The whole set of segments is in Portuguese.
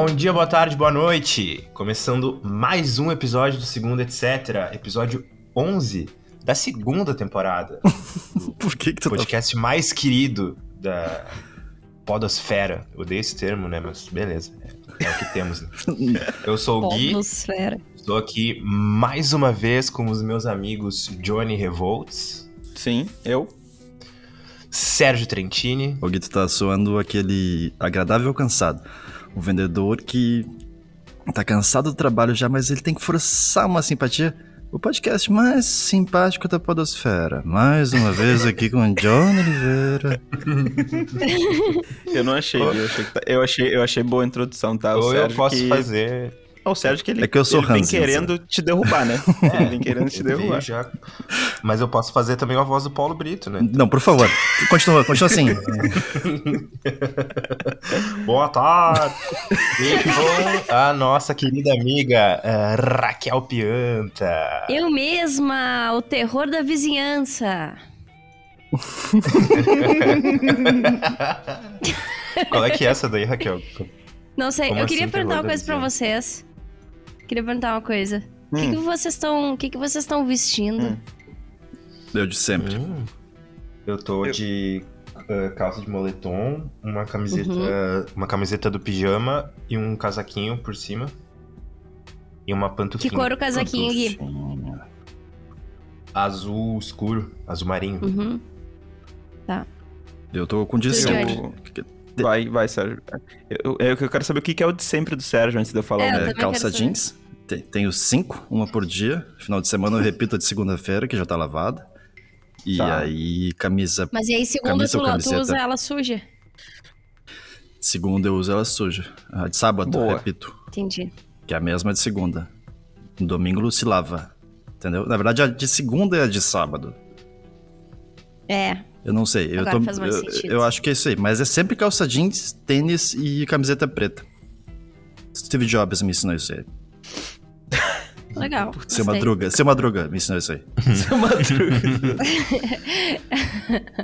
Bom dia, boa tarde, boa noite. Começando mais um episódio do Segundo Etc. Episódio 11 da segunda temporada. Por que que tu tá... podcast mais querido da podosfera. Eu odeio esse termo, né? Mas beleza. É, é o que temos. Né? Eu sou o Gui. Podosfera. Estou aqui mais uma vez com os meus amigos Johnny Revolts, Sim, eu. Sérgio Trentini O Guito tá soando aquele agradável cansado. O vendedor que tá cansado do trabalho já, mas ele tem que forçar uma simpatia. O podcast mais simpático da podosfera. Mais uma vez aqui com John Oliveira. Eu não achei, eu achei, tá- eu achei, eu achei boa a introdução, tá? O Ou eu Sérgio posso que... fazer. É o Sérgio que ele, É que eu sou ele vem querendo te derrubar, né? ele vem querendo te derrubar. já. Mas eu posso fazer também a voz do Paulo Brito, né? Não, por favor. Continua, continua assim. Boa tarde! Com a nossa querida amiga eh, Raquel Pianta. Eu mesma, o terror da vizinhança. Qual é que é essa daí, Raquel? Não sei, Como eu queria assim, perguntar uma coisa pra vocês. Queria perguntar uma coisa. O que, Hum. que vocês estão, o que, que vocês estão vestindo? Hum. Eu de sempre. Hum, eu tô Eu- de eh, calça de moletom, uma camiseta, Uhum. uma camiseta do pijama e um casaquinho por cima. E uma Que pantufinha. cor o casaquinho, Gui? Azul escuro, azul marinho. Uhum. Eu tô com sempre. Eu... Vai, vai, Sérgio. Eu, eu, eu quero saber o que que é o de sempre do Sérgio antes de eu falar. É, eu. É, também calça jeans. Te- Tenho cinco, uma por dia. Final de semana eu repito a de segunda-feira, que já tá lavada. E Tá. aí, camisa. Mas e aí, segunda, tu, tu usa ela suja? Segunda eu uso ela suja. A de sábado, Boa. repito. Entendi. Que é a mesma de segunda. No domingo se lava. Entendeu? Na verdade, a de segunda é a de sábado. É, Eu não sei. Eu, Agora tô, faz mais eu, sentido. eu acho que é isso aí. Mas é sempre calça jeans, tênis e camiseta preta. Steve Jobs me ensinou isso aí. legal. Seu. Madruga, seu Madruga me ensinou isso aí. Seu Madruga.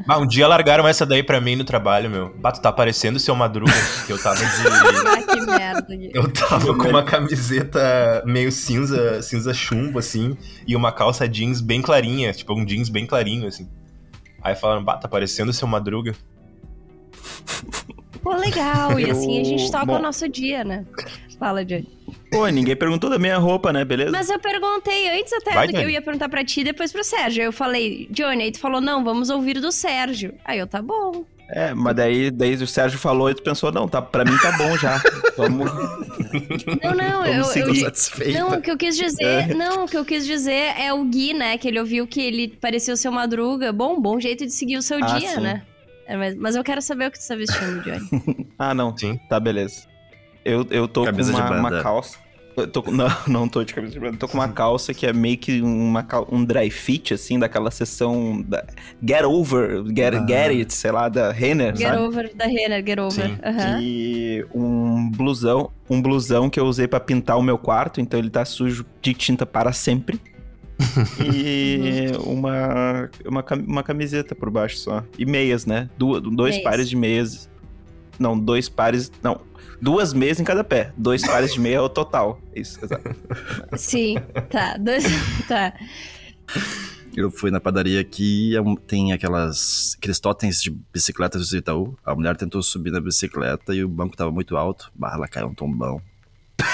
Ah, um dia largaram essa daí pra mim no trabalho, meu. Bato, tá parecendo o seu Madruga, que eu tava de. Ah, que merda. Eu tava com uma camiseta meio cinza, cinza chumbo, assim, e uma calça jeans bem clarinha, tipo um jeans bem clarinho, assim. Aí falaram, bah, tá parecendo o seu Madruga. Pô, legal. E assim a gente toca bom. o nosso dia, né? Fala, Johnny. Pô, ninguém perguntou da minha roupa, né? Beleza? Mas eu perguntei antes até Vai, do que eu Johnny. ia perguntar pra ti e depois pro Sérgio. Aí eu falei, Johnny, aí tu falou, não, vamos ouvir do Sérgio. Aí eu, tá bom. É, mas daí, daí o Sérgio falou e tu pensou, não, tá, pra mim tá bom já. Vamos. Não, não, eu, Vamos seguir. eu, satisfeita. Não, o que eu quis dizer, não, o que eu quis dizer é o Gui, né? Que ele ouviu que ele parecia o seu Madruga. Bom, bom jeito de seguir o seu Ah, dia, sim. né? É, mas, mas eu quero saber o que tu tá vestindo, Johnny. Ah, não. Sim. Tá, beleza. Eu, eu tô Camisa com de uma, uma calça. Tô não, não tô de camisa de banda. Tô com uma calça que é meio que uma, um dry fit, assim, daquela sessão da Get Over, Get, Ah. get It, sei lá, da Renner, Get sabe? over da Renner, get over. Aham. E um blusão, um blusão que eu usei pra pintar o meu quarto, então ele tá sujo de tinta para sempre. e uma, uma, uma camiseta por baixo só. E meias, né? Du- dois Meias. pares de meias. Não, dois pares. Não. Duas meias em cada pé. Dois pares de meia é o total. Isso, exato. Sim, tá. Dois, tá. Eu fui na padaria aqui, é tem aquelas, aqueles totens de bicicletas do Itaú. A mulher tentou subir na bicicleta e o banco tava muito alto. Bah, ela caiu um tombão.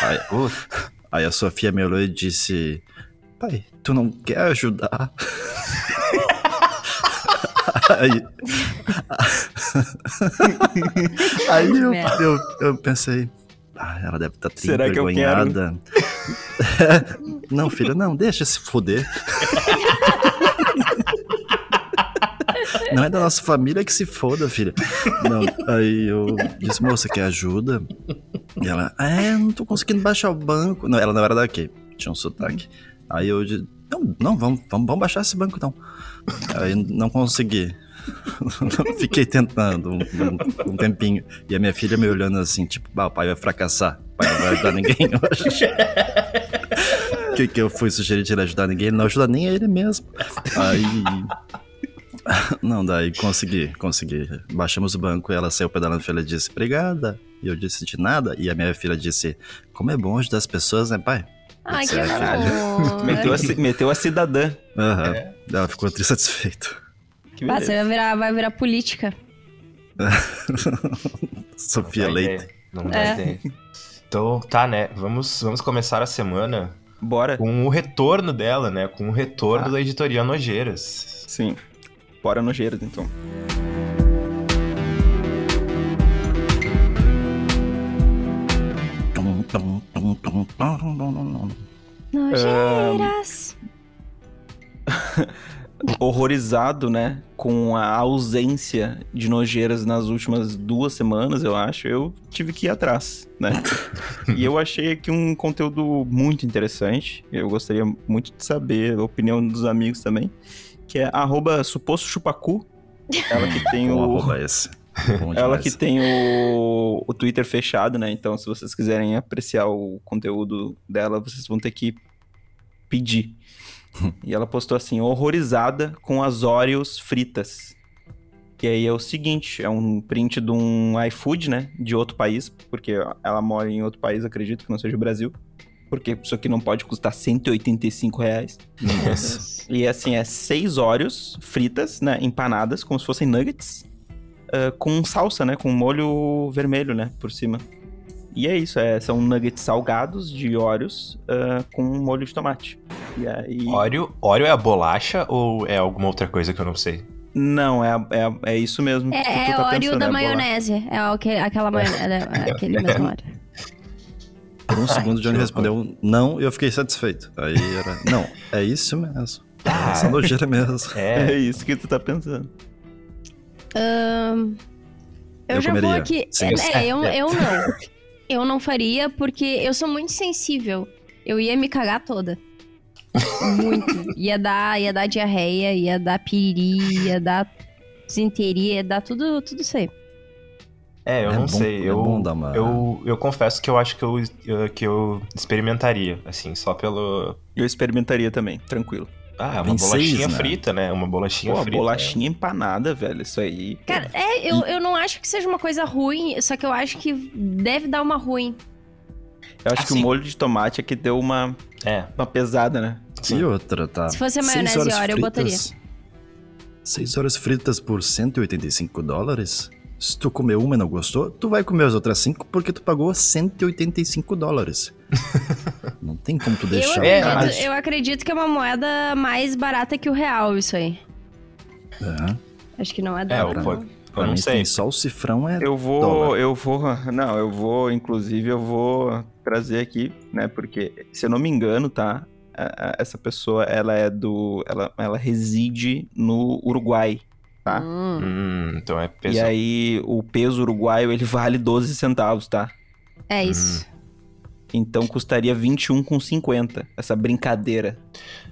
Aí, aí a Sofia me olhou e disse: Pai, tu não quer ajudar? aí, aí eu, eu, eu pensei. Ah, ela deve estar tá Será envergonhada. não, filha, não, deixa se foder. Não é da nossa família que se foda, filha. Não, aí eu disse, moça, quer ajuda? E ela, é, não tô conseguindo baixar o banco. Não, ela não era daqui, tinha um sotaque. Aí eu disse, não, não, vamos, vamos, vamos baixar esse banco então. Aí não consegui. Fiquei tentando um, um- um tempinho. E a minha filha me olhando assim, tipo, bah, o pai vai fracassar. O pai não vai ajudar ninguém hoje. O que, que eu fui sugerir de ele ajudar ninguém? Ele não ajuda nem ele mesmo. Aí. Não, daí consegui, consegui. Baixamos o banco e ela saiu pedalando e ela disse, obrigada. E eu disse de nada. E a minha filha disse: Como é bom ajudar as pessoas, né, pai? Ai, que Certo. amor. Meteu a, meteu a cidadã. Aham. É. Ela ficou triste satisfeita. Que Ah, beleza. você vai virar, vai virar política. Sofia Não Leite. ideia, Não dá É. ideia. Então, tá, né? Vamos, vamos começar a semana Bora. com o retorno dela, né? Com o retorno Ah. da editoria Nojeiras. Sim. Bora nojeiras, então. Tum, tum, horrorizado, né, com a ausência de nojeiras nas últimas duas semanas, eu acho, eu tive que ir atrás, né? e eu achei aqui um conteúdo muito interessante. Eu gostaria muito de saber a opinião dos amigos também, que é arroba suposto chupacu. Ela que tem o. arroba esse. Bom Ela que tem o, o Twitter fechado, né? Então, se vocês quiserem apreciar o conteúdo dela, vocês vão ter que pedir. e ela postou assim, horrorizada com as Oreos fritas. E aí é o seguinte, é um print de um iFood, né? De outro país, porque ela mora em outro país, acredito que não seja o Brasil. Porque isso aqui não pode custar 185 reais. Nossa. E assim, é seis Oreos fritas, né? Empanadas, como se fossem nuggets. ah, com salsa, né? Com molho vermelho, né? Por cima. E é isso, é, são nuggets salgados de Oreos ah, com molho de tomate. E aí... Oreo, Oreo é a bolacha ou é alguma outra coisa que eu não sei? Não, é, a- é, a- é isso mesmo É, que é tá óleo pensando. da é maionese. É aquele, aquela maionese. É aquele mesmo óleo. Por um segundo, o Johnny respondeu não e eu fiquei satisfeito. Aí era, não, é isso mesmo. Ah. Essa nojeira mesmo. É É. isso que tu tá pensando. Ahn, eu, Eu já vou comeria. aqui. Sim. É, eu, eu não. Eu não faria porque eu sou muito sensível. Eu ia me cagar toda. Muito. Ia dar, ia dar diarreia, ia dar piriri, ia dar desinteria, ia dar tudo, tudo isso aí. É, eu É não bom- sei. é eu, uma- eu, eu confesso que eu acho que eu, eu- que eu experimentaria, assim, só pelo. Eu experimentaria também, tranquilo. Ah, uma Vem bolachinha seis, né? frita, né? Uma bolachinha Pô, frita. bolachinha empanada, velho. Isso aí. Cara, é, eu, eu não acho que seja uma coisa ruim, só que eu acho que deve dar uma ruim. Eu acho que o assim. molho de tomate é que deu uma, É, uma pesada, né? sim. E outra, tá? Se fosse maionese horas Oreo, eu botaria. fritas- Seis horas fritas por 185 dólares? Se tu comer uma e não gostou, tu vai comer as outras cinco porque tu pagou 185 dólares. não tem como tu Eu deixar. É, acredito, mas- eu acredito que é uma moeda mais barata que o real, isso aí. Aham. Acho que não é É, dólar, eu, não. eu Pra não mim sei. tem só o cifrão é Eu vou, dólar. eu vou, não, eu vou, inclusive, eu vou trazer aqui, né, porque, se eu não me engano, tá, essa pessoa, ela é do, ela, ela reside no Uruguai, tá? Hum, Hum, então é E pesado. aí, o peso uruguaio, ele vale 12 centavos, tá? é isso. Então, custaria 21,50, essa brincadeira.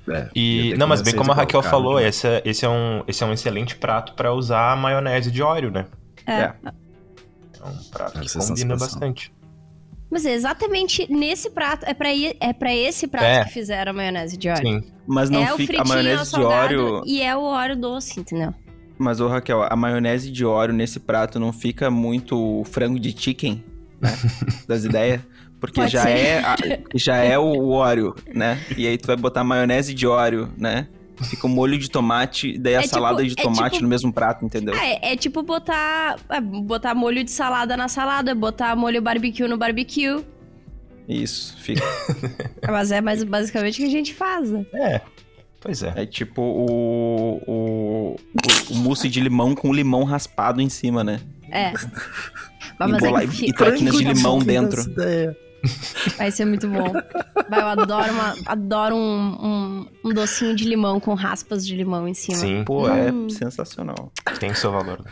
É, E, não, mas bem como a Raquel igual falou, né? esse é, esse, é um, esse é um excelente prato pra usar a maionese de óleo, né? É. É. É um prato Deve que combina bastante. Mas é exatamente nesse prato, é pra, i- é pra esse prato É. que fizeram a maionese de óleo. Sim. Mas não é o fica, fritinho, a maionese de salgado óleo, e é o óleo doce, entendeu? mas ô Raquel, a maionese de óleo nesse prato não fica muito frango de chicken, né, das ideias? Porque Pode já ser. é, a- já é o óleo, né? E aí tu vai botar maionese de óleo, né? Fica o molho de tomate, daí a É tipo- salada de é tomate tipo- no mesmo prato, entendeu? É, é tipo botar, é, botar molho de salada na salada, botar molho barbecue no barbecue. Isso, fica. Mas é mais basicamente o que a gente faz, né? É. Pois é. É tipo o, o, o, o mousse de limão com limão raspado em cima, né? É. E Mas, bola- é e que fica- traquinas de limão dentro. Ideia. Vai ser muito bom. Vai, eu adoro, uma, adoro um, um, um docinho de limão com raspas de limão em cima. Sim, Pô, Hum. é sensacional. tem seu valor.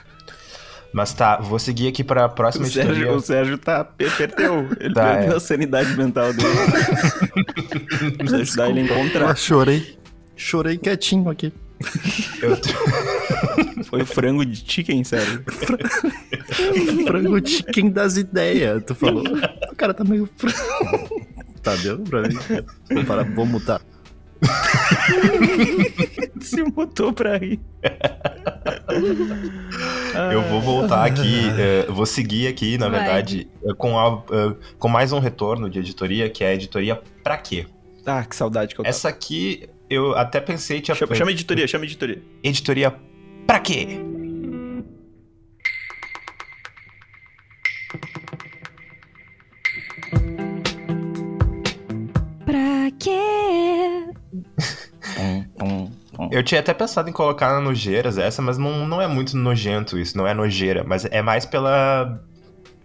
Mas tá, vou seguir aqui pra O próxima Sérgio, editoria. o Sérgio tá, per- perdeu. Ele Tá, perdeu é. a sanidade mental dele. Precisa ajudar ele a Eu encontrar. chorei. Chorei quietinho aqui. Eu- Foi o frango de chicken, Sérgio. Frango chicken das ideias. Tu falou. O cara tá meio. tá, deu pra mim. Vou parar, vou mutar. Se mutou pra rir. Eu vou voltar aqui, eh, vou seguir aqui, na Vai. verdade, eh, com, a- eh, com mais um retorno de editoria, que é a editoria Pra Quê? Ah, que saudade que eu tava. Essa aqui, eu até pensei... Tinha, Chama, chama editoria, chama editoria. Editoria Pra Quê? Pra quê? Pum, pum. Eu tinha até pensado em colocar nojeiras essa, mas não, não é muito nojento isso, não é nojeira, mas é mais pela,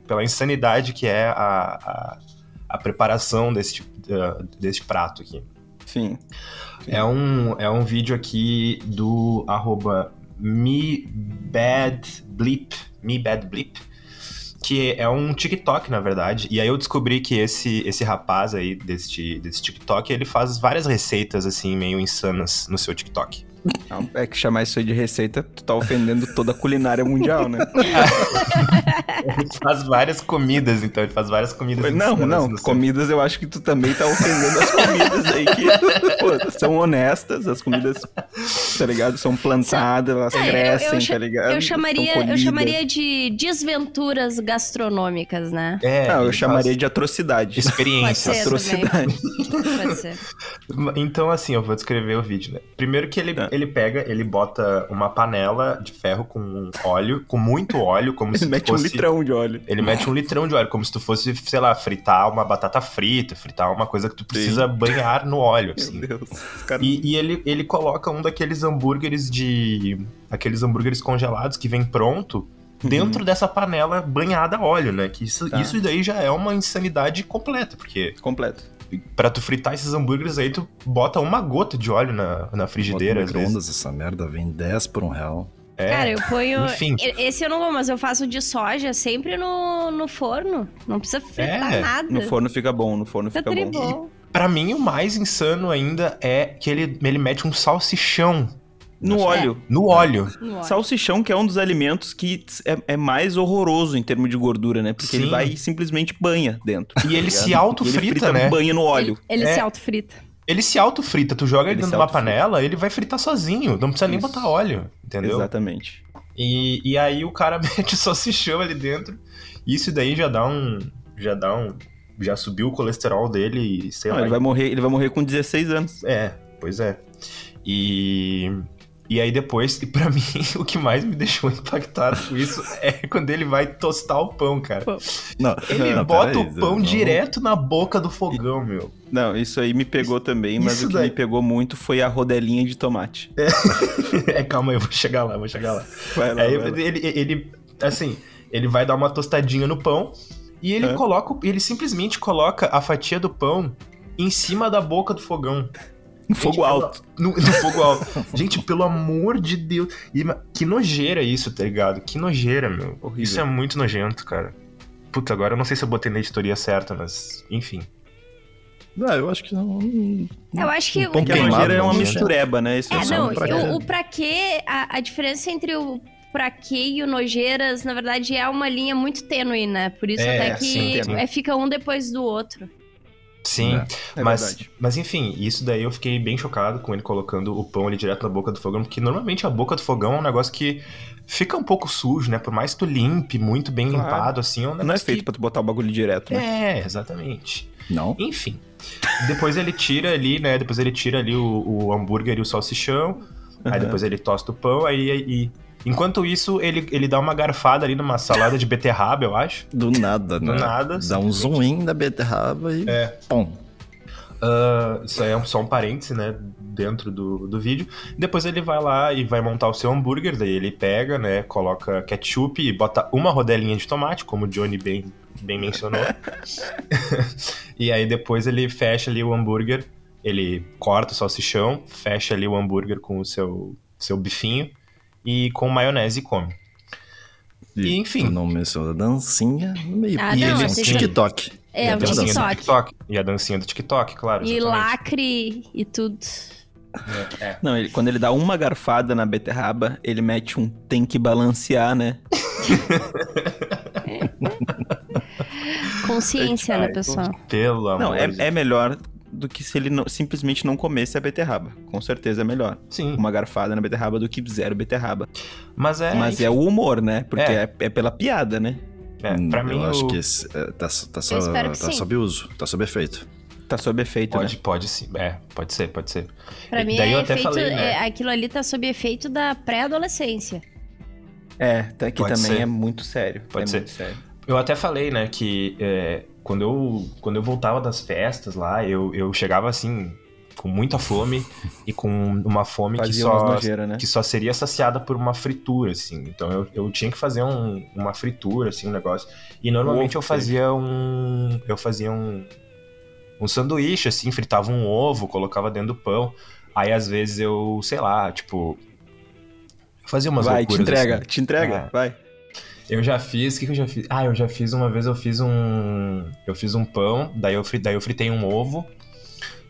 pela insanidade que é a, a, a preparação desse, tipo, uh, desse prato aqui. Sim. É um, é um vídeo aqui do arroba mebadblip, mebadblip, que é um TikTok, na verdade. E aí eu descobri que esse, esse rapaz aí desse, desse TikTok, ele faz várias receitas, assim, meio insanas no seu TikTok. Não, É que chamar isso aí de receita, tu tá ofendendo toda a culinária mundial, né? Ele faz várias comidas, então, ele faz várias comidas Não, não, seu- comidas eu acho que tu também tá ofendendo as comidas aí que pô, são honestas, as comidas, tá ligado? São plantadas, elas É, eu- eu crescem, cha- tá ligado? Eu chamaria, eu chamaria de desventuras gastronômicas, né? É, Não, eu chamaria faz de atrocidade. Ser Atrocidade. Pode ser. Então, assim, eu vou descrever o vídeo, né? Primeiro que ele, Tá. Ele pega, ele bota uma panela de ferro com óleo, com muito óleo, como se Ele mete fosse... um litrão de óleo. Ele mete um litrão de óleo, como se tu fosse, sei lá, fritar uma batata frita, fritar uma coisa que tu precisa banhar no óleo, assim. Meu Deus. Os caras... E, e ele, ele coloca um daqueles hambúrgueres de. aqueles hambúrgueres congelados que vem pronto dentro dessa panela banhada a óleo, né? Que isso, Uhum. Tá. isso daí já é uma insanidade completa, porque Completo. Pra tu fritar esses hambúrgueres aí, tu bota uma gota de óleo na, na frigideira, Bota micro-ondas, essa merda vem 10 por um real. É, Cara, eu ponho. enfim. Esse eu não vou, mas eu faço de soja sempre no, no forno. Não precisa fritar É, nada. No forno fica bom, no forno Tá fica bom. tribom. Pra mim, o mais insano ainda é que ele, ele mete um salsichão No óleo. no óleo. No óleo. Salsichão, que é um dos alimentos que é, é mais horroroso em termos de gordura, né? Porque ele Sim. vai e simplesmente banha dentro. E ele tá se autofrita, ele frita, né? banha no óleo. Ele, ele É. se autofrita. Ele se autofrita. Tu joga ele, Ele dentro de uma panela, ele vai fritar sozinho. Não precisa nem Isso. botar óleo, entendeu? Exatamente. E, e aí o cara mete o salsichão ali dentro. Isso daí já dá um. Já dá um. Já subiu o colesterol dele e sei Não, lá. ele, vai morrer, ele vai morrer com 16 anos. É, pois é. E. E aí depois, e pra mim, o que mais me deixou impactado com isso é quando ele vai tostar o pão, cara. Não, Ele não, bota o pão não- direto na boca do fogão, meu. Não, isso aí me pegou também, mas Isso o que daí. me pegou muito foi a rodelinha de tomate. É, calma aí, eu vou chegar lá, vou chegar lá. Vai lá, Aí vai lá. ele, ele, assim, ele vai dar uma tostadinha no pão e ele É. coloca, ele simplesmente coloca a fatia do pão em cima da boca do fogão. Um fogo Gente, alto. No, no fogo alto. Gente, pelo amor de Deus. E, que nojeira isso, tá ligado? Que nojeira, meu. Horrível. Isso é muito nojento, cara. Puta, agora eu não sei se eu botei na editoria certa, mas enfim. Não, eu acho que não. Eu acho que. Um Porque a queimado, nojeira é uma né? mistureba, né? Isso É, é só não, um pra quê? o, o pra quê, a, a diferença entre o pra quê e o nojeiras, na verdade, é uma linha muito tênue, né? Por isso É, até que sim. é, fica um depois do outro. Sim, É, É mas, verdade. mas enfim, isso daí eu fiquei bem chocado com ele colocando o pão ali direto na boca do fogão, porque normalmente a boca do fogão é um negócio que fica um pouco sujo, né? Por mais que tu limpe muito bem Claro. limpado, assim, é um Não é feito que... pra tu botar o bagulho direto, né? É, exatamente. Não? Enfim. Depois ele tira ali, né? Depois ele tira ali o, o hambúrguer e o salsichão. Aí Aham. depois ele tosta o pão, aí. aí- enquanto isso, ele, ele dá uma garfada ali numa salada de beterraba, eu acho. Do nada, né? nada, Dá um zoom in da beterraba e. É. Pum. Ah, isso aí é um- só um parêntese, né? Dentro do, do vídeo. Depois ele vai lá e vai montar o seu hambúrguer. Daí ele pega, né? Coloca ketchup e bota uma rodelinha de tomate, como o Johnny bem, bem mencionou. e aí depois ele fecha ali o hambúrguer. Ele corta o salsichão, fecha ali o hambúrguer com o seu, seu bifinho e com maionese e come. E, enfim. Tu não mencionou a dancinha no meio. Ah, e não, ele é um TikTok. É, e a dancinha do TikTok. TikTok. E a dancinha do TikTok, claro. E exatamente. lacre e tudo. É, é. Não, ele- quando ele dá uma garfada na beterraba, ele mete um tem que balancear, né? Consciência, né, pessoal? Pelo amor Não, é, é melhor do que se ele não- simplesmente não comesse a beterraba. Com certeza é melhor. Sim. Uma garfada na beterraba do que zero beterraba. Mas é. Mas é o humor, né? Porque É. é, é pela piada, né? é, Hum, pra eu mim, acho o- que esse, é, tá, tá, só, que tá sim. sob uso, tá sob efeito. Tá sob efeito, Pode, né? pode sim. É, pode ser, pode ser. Pra E mim, daí é eu até efeito, falei, né? é, aquilo ali tá sob efeito da pré-adolescência. É, tá aqui Pode também ser. é muito sério. Pode é ser. muito sério. Eu até falei, né, que é, quando, eu, quando eu voltava das festas lá, eu, eu chegava assim, com muita fome e com uma fome que Fazia só, nojeiras, né? que só seria saciada por uma fritura, assim. Então eu, eu tinha que fazer um- uma fritura, assim, um negócio. E normalmente Ovo, eu fazia um. Eu fazia um. Um sanduíche, assim, fritava um ovo, colocava dentro do pão. Aí às vezes eu, sei lá, tipo. Fazia umas Vai, te loucuras, entrega, assim. te entrega, É. vai. Eu já fiz, o que, que eu já fiz? Ah, eu já fiz uma vez, eu fiz um. Eu fiz um pão, daí eu, daí eu fritei um ovo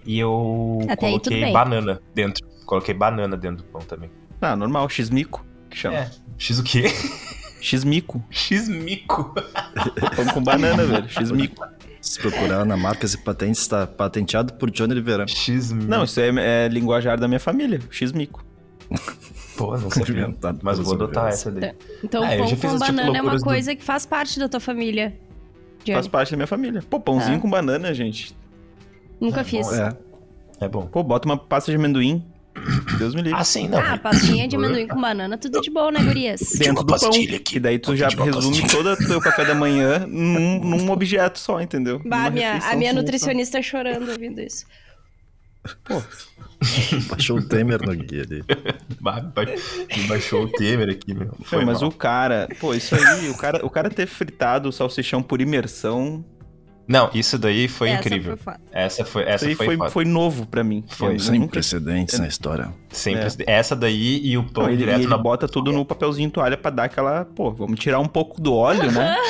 e eu Até coloquei banana dentro. Coloquei banana dentro do pão também. Ah, normal, x-mico, que chama. É. X o quê? X-mico. X mico. Pão com banana, velho. X-mico. Se procurar na Marcas e Patentes, tá patenteado por Johnny Oliveira. X mico. Não, isso é, é linguajar da minha família. X-mico. Pô, não sabia. Inventado Mas eu vou adotar essa daí. Então, Ah, pão com tipo banana é uma loucuras do- coisa que faz parte da tua família. Johnny. Faz parte da minha família. Pô, pãozinho Ah. com banana, gente. Nunca É fiz. bom, É, É bom. Pô, bota uma pasta de amendoim. Deus me livre. Ah, sim, não. Ah, pastinha de amendoim com banana, tudo de bom, né, gurias? Dentro uma do pão. pastilha aqui. E daí tu já resume todo o teu café da manhã num, num objeto só, entendeu? Bah, minha, a minha nutricionista chorando ouvindo isso. baixou o Temer no guia ba- Baixou o Temer aqui, meu. Foi Não, mas mal. o cara, pô, isso aí, o cara, o cara ter fritado o salsichão por imersão, Não, isso daí foi Essa incrível. foi. Essa foi, isso essa aí foi, foi, foi novo pra mim. Foi. Sem nunca- precedentes na história. Sempre. É. Essa daí e o pão Não, ele, direto ele na bota tudo no papelzinho toalha pra dar aquela, pô, vamos tirar um pouco do óleo, né?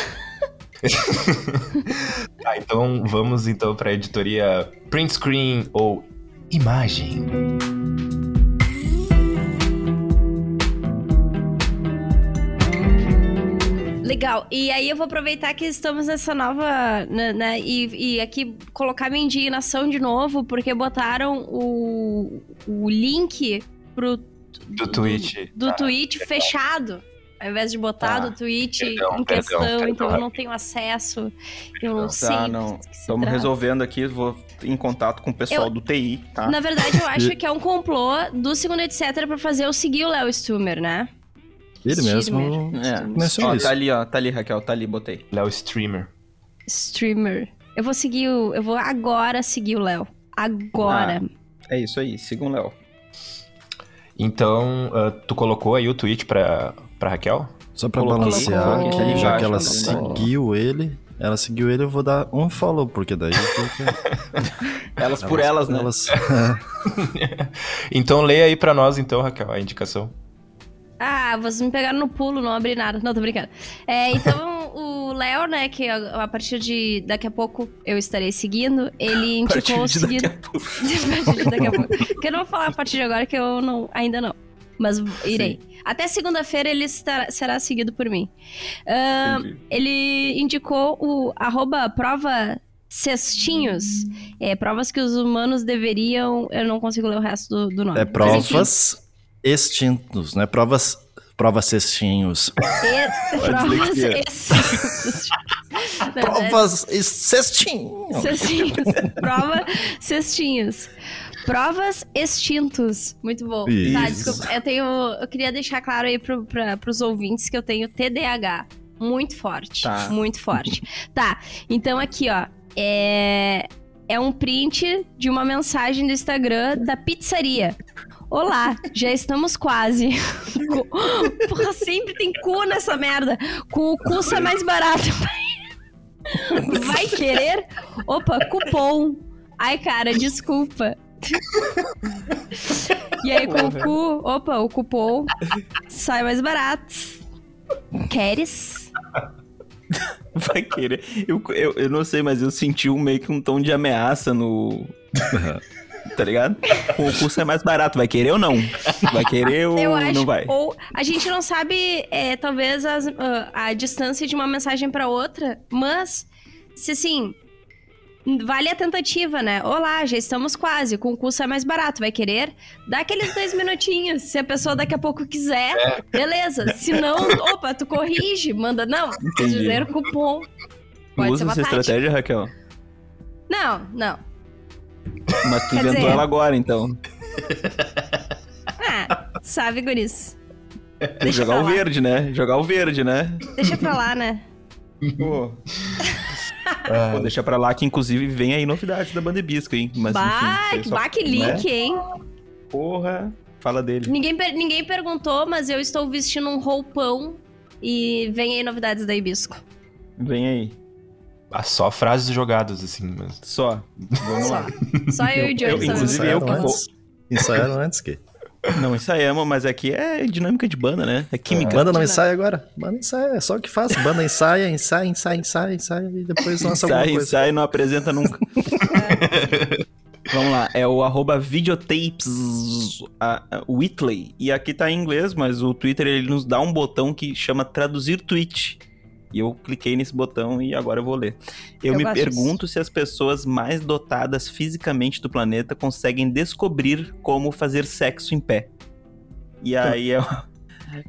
Tá, então vamos então para a editoria print screen ou imagem. Legal. E aí eu vou aproveitar que estamos nessa nova, né, né, e, e aqui colocar minha indignação de novo, porque botaram o, o link pro Do tweet. do Ah, tweet legal. fechado. Ao invés de botar Ah, do tweet perdão, em perdão, questão, perdão, então eu não tenho acesso. Eu não Perdão. sei. Tá, do não. Estamos trata. resolvendo aqui, vou em contato com o pessoal Eu- do TI, tá? Na verdade, eu acho que é um complô do segundo etc pra fazer eu seguir o Léo Stummer, né? Ele mesmo É. Ó, isso. tá ali, ó, tá ali, Raquel, tá ali, botei. Léo Streamer. Streamer. Eu vou seguir o. Eu vou agora seguir o Léo. Agora. É isso aí, sigam o Léo. Então, ah, tu colocou aí o tweet pra, pra Raquel? Só pra Coloquei, balancear, coloquei que ali já que ela né? seguiu ele, ela seguiu ele, eu vou dar um follow, porque daí... Elas por elas, né? elas- Então leia aí pra nós, então, Raquel, a indicação. Ah, vocês me pegaram no pulo, não abri nada. Não, tô brincando. É, então, o Léo, né, que a, a partir de daqui a pouco eu estarei seguindo, ele indicou seguir. daqui a partir de daqui a pouco. Porque eu não vou falar a partir de agora, que eu não, ainda não. Mas irei. Até segunda-feira ele estará- será seguido por mim. Entendi. ele indicou o arroba prova cestinhos. É, provas que os humanos deveriam. Eu não consigo ler o resto do, do nome. É provas extintos, né? Provas, provas cestinhos. É Provas cestinhos. Cestinhos. Prova cestinhos. Provas extintos. Muito bom. Tá, Isso. desculpa. Eu tenho. Eu queria deixar claro aí pro, pra, pros ouvintes que eu tenho TDAH. Muito forte. Tá. Muito forte. tá. Então aqui, ó. É. É um print de uma mensagem do Instagram da pizzaria. Olá, já estamos quase. Porra, sempre tem cu nessa merda. Com o cu sai mais barato. Vai querer? Opa, cupom. Ai, cara, desculpa. E aí, com o cu, opa, o cupom sai mais barato. Queres? Vai querer. Eu, eu, eu não sei, mas eu senti um, meio que um tom de ameaça no. Tá ligado? O curso é mais barato. Vai querer ou não? Vai querer ou Eu acho. não vai? Ou a gente não sabe, é, talvez, as- ah, a distância de uma mensagem pra outra, mas se assim. vale a tentativa, né? Olá, já estamos quase, com o custo é mais barato, vai querer? Dá aqueles dois minutinhos, se a pessoa daqui a pouco quiser, É. beleza. Se não, opa, tu corrige, manda, não, Entendi. dizer cupom. Pode Usa ser uma essa tática. estratégia, Raquel? Não, não. Mas tu inventou dizer- ela agora, então. Ah, sabe, guris. Tem que Deixa jogar o verde, né? Jogar o verde, né? Deixa pra lá, né? Pô, É, Pô, deixa pra lá que, inclusive, vem aí novidades da Banda Hibisco, hein? Mas, bah, enfim, aí só- bah, que link, né? hein? Porra, fala dele. Ninguém, per- ninguém perguntou, mas eu estou vestindo um roupão e vem aí novidades da Hibisco. Vem aí. Ah, só frases jogadas, assim, mas. Só. Vamos Só. lá. Só eu, e o Johnny inclusive, eu que vou- antes. Ensaiaram antes que. Não ensaiamos, mas aqui é dinâmica de banda, né? É química. Banda não ensaia agora. Banda ensaia, é só o que faz. Banda ensaia, ensaia, ensaia, ensaia, ensaia e depois lança alguma Sai, coisa. sai e não apresenta nunca. Vamos lá, é o arroba videotapes a- a- Whitley. E aqui tá em inglês, mas o Twitter ele nos dá um botão que chama traduzir tweet. E eu cliquei nesse botão e agora eu vou ler. Eu, Eu me pergunto se as pessoas mais dotadas fisicamente do planeta conseguem descobrir como fazer sexo em pé. E aí é,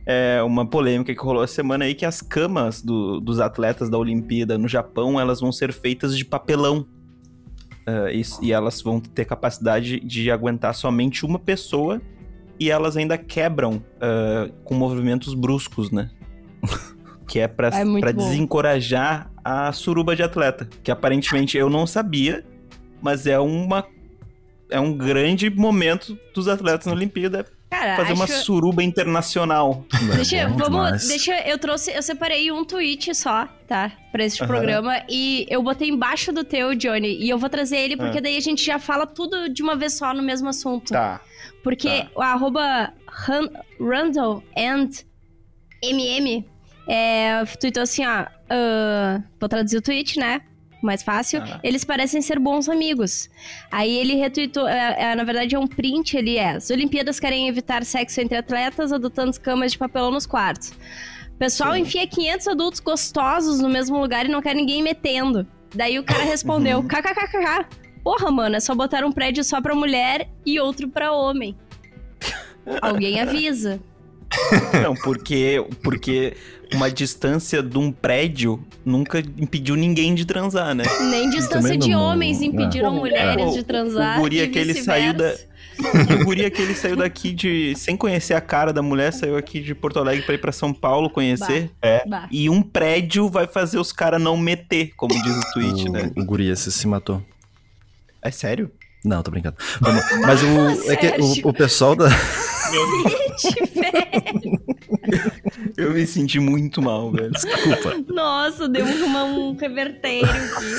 é uma polêmica que rolou a semana aí que as camas do- dos atletas da Olimpíada no Japão, elas vão ser feitas de papelão. Ah, e, e elas vão ter capacidade de aguentar somente uma pessoa e elas ainda quebram ah, com movimentos bruscos, né? que é pra, É desencorajar a suruba de atleta. Que aparentemente eu não sabia, mas é uma é um grande momento dos atletas na Olimpíada Cara, fazer uma suruba internacional. É Deixa, bom vamos, demais. deixa, eu trouxe, eu separei um tweet só, tá? Pra este Aham. programa e eu botei embaixo do teu, Johnny, e eu vou trazer ele porque Ah. daí a gente já fala tudo de uma vez só no mesmo assunto. Tá. Porque Tá. o arroba Ran- Randall and MM é, tweetou assim, ó. ah, vou traduzir o tweet, né? Mais fácil. Tá. Eles parecem ser bons amigos. Aí ele retweetou, é, é, na verdade é um print, ele é. As Olimpíadas querem evitar sexo entre atletas, adotando camas de papelão nos quartos. Pessoal Sim. enfia 500 adultos gostosos no mesmo lugar e não quer ninguém metendo. Daí o cara respondeu, Uhum. kkkk. Porra, mano, é só botar um prédio só pra mulher e outro pra homem. Alguém avisa. Não, porque, porque uma distância de um prédio nunca impediu ninguém de transar, né? Nem distância de não- homens não- impediram é. mulheres O- de transar. o guri e aquele saiu da-. O guri que ele saiu daqui de. sem conhecer a cara da mulher, saiu aqui de Porto Alegre pra ir pra São Paulo conhecer. Bah. E um prédio vai fazer os caras não meter, como diz o tweet, o, né? o guri esse se matou. É sério? Não, tô brincando. Mas o, é que o, o pessoal da. Eu me senti muito mal, velho. Desculpa. Nossa, deu uma, um revertério aqui.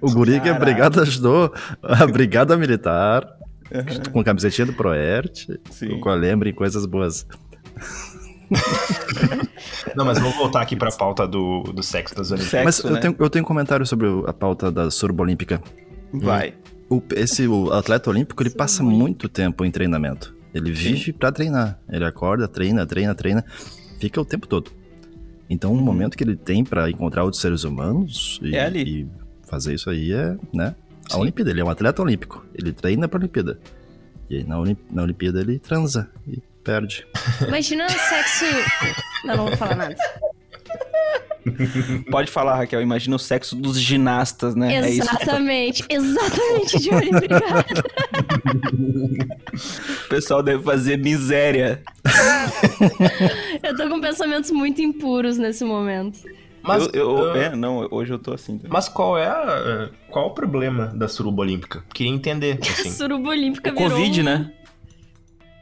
O guri que a brigada ajudou. A brigada militar. Com camisetinha do Proert. Sim. Com a lembre coisas boas. Não, mas vamos voltar aqui pra pauta do, do sexo das Olimpíadas. Mas eu, né? tenho, eu tenho um comentário sobre a pauta da surba olímpica. Vai. O, esse o atleta olímpico, ele passa muito tempo em treinamento. Ele vive pra treinar. Ele acorda, treina, treina, treina. Fica o tempo todo. Então, o momento que ele tem pra encontrar outros seres humanos e, É e fazer isso aí é, né? A Sim. Olimpíada. Ele é um atleta olímpico. Ele treina pra Olimpíada. E aí, na, Olim- na Olimpíada, ele transa e perde. Imagina o sexo. Não, não vou falar nada. Pode falar, Raquel. Imagina o sexo dos ginastas, né? É isso. Exatamente, exatamente, Johnny, obrigada. O pessoal deve fazer miséria. Eu tô com pensamentos muito impuros nesse momento. Mas, eu, eu- ah, é, não, hoje eu tô assim. tá? mas qual é a- qual o problema da suruba olímpica? Queria entender, assim. Suruba Olímpica O virou. Covid, um- né?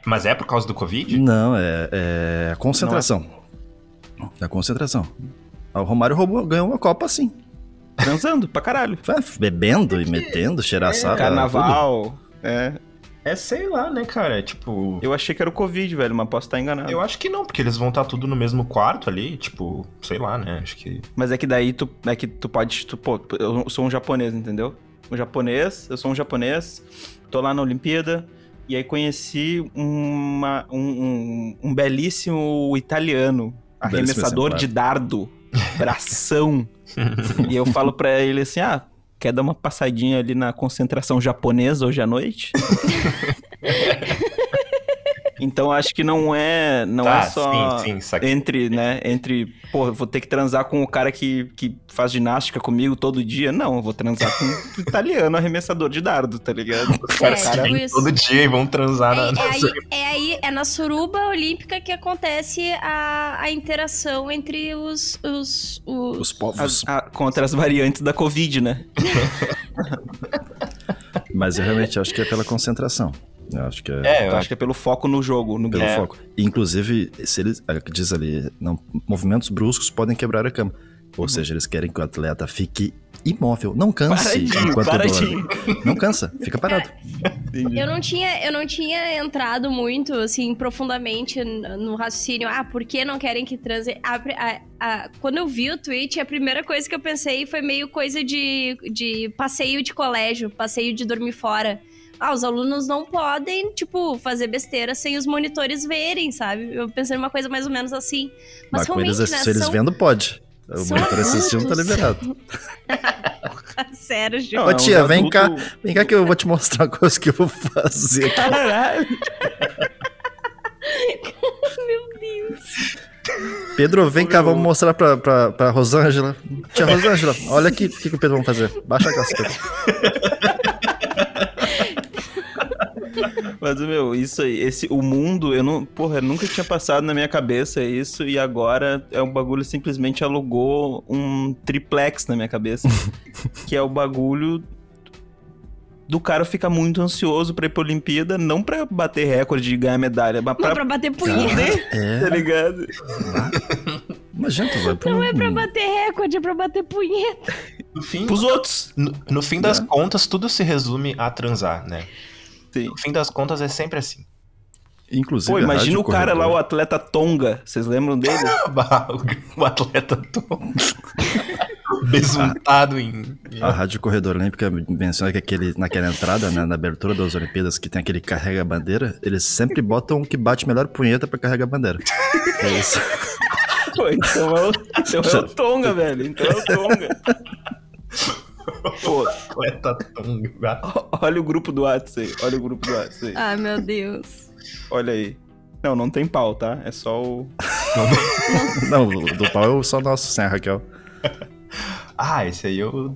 Mas é por causa do Covid? Não, é, é a concentração. É a concentração. O Romário roubou, ganhou uma Copa assim. Transando pra caralho. Bebendo e metendo, cheiraçada. tudo. Carnaval. É. É, sei lá, né, cara? Tipo. Eu, Eu achei que era o Covid, velho, mas posso estar enganado. acho que não, porque eles vão estar tudo no mesmo quarto ali, tipo, sei lá, né? Acho que. Mas é que daí tu, é que tu pode. Tu, pô, eu sou um japonês, entendeu? Um japonês, eu sou um japonês, tô lá na Olimpíada, e aí conheci uma, um, um, um belíssimo italiano, Belíssimo arremessador exemplar. de dardo, bração. e eu falo pra ele assim: ah, quer dar uma passadinha ali na concentração japonesa hoje à noite? Então acho que não é, não Tá, é só sim, sim, entre, né, entre, pô, vou ter que transar com o cara que, que faz ginástica comigo todo dia. Não, eu vou transar com o italiano arremessador de dardo, tá ligado? Os caras É, se tipo todo dia e vão transar na. É, na- é aí, é aí, é na suruba olímpica que acontece a, a interação entre os, os, os, Os povos. A- a- contra as variantes da Covid, né? Mas eu realmente acho que é pela concentração. Eu acho que é, É, eu Eu acho que é pelo foco no jogo, no pelo. É. foco. Inclusive, se eles. é, Diz ali, não, movimentos bruscos podem quebrar a cama. Ou seja, eles querem que o atleta fique imóvel. Não canse Paradinho, enquanto paradinho. dorme. Não cansa, fica parado. Eu não tinha, eu não tinha entrado muito, assim, profundamente no raciocínio. Ah, por que não querem que transe? A a- a- quando eu vi o tweet, a primeira coisa que eu pensei foi meio coisa de, de passeio de colégio, passeio de dormir fora. Ah, os alunos não podem, tipo, fazer besteira sem os monitores verem, sabe? Eu pensei numa coisa mais ou menos assim. Mas, Mas com eles, realmente, né, se eles são- vendo, pode. O são monitor assistindo tá liberado. Sério, Ju. Ô, tia, vem adulto- cá. Vem cá que eu vou te mostrar uma coisa que eu vou fazer. aqui. Caralho. Pedro, vem cá, vamos mostrar pra, pra, pra Rosângela. Tia Rosângela, olha aqui o que, que o Pedro vai fazer. Baixa a Pedro. Mas, meu, isso aí, esse, o mundo, eu não, porra, nunca tinha passado na minha cabeça isso, e agora é um bagulho simplesmente alugou um triplex na minha cabeça. que é o bagulho do cara ficar muito ansioso pra ir pra Olimpíada, não pra bater recorde e ganhar medalha, mas Não pra, pra bater punheta. tá É, ligado? imagina, tu vai pra Não um... é pra bater recorde, é pra bater punheta. No fim, Pros outros. no, no fim das contas, tudo se resume a transar, né? Sim. No fim das contas, é sempre assim. Inclusive, Pô, imagina o cara lá, Corredor. o atleta Tonga, vocês lembram dele? Bah, o- o atleta todo besuntado em. A Rádio Corredor Olímpica menciona que aquele, naquela entrada, né, na abertura das Olimpíadas, que tem aquele carrega-bandeira, eles sempre botam um que bate melhor punheta pra carregar a bandeira. É isso. Pô, então é o, então é o Tonga, velho. Então é o Tonga. Pô, tonga. olha o grupo do WhatsApp aí. Olha o grupo do WhatsApp aí. Ai, meu Deus. Olha aí. Não, não tem pau, tá? É só o. Não, o do pau é só nosso, sem a Raquel. Ah, esse aí eu.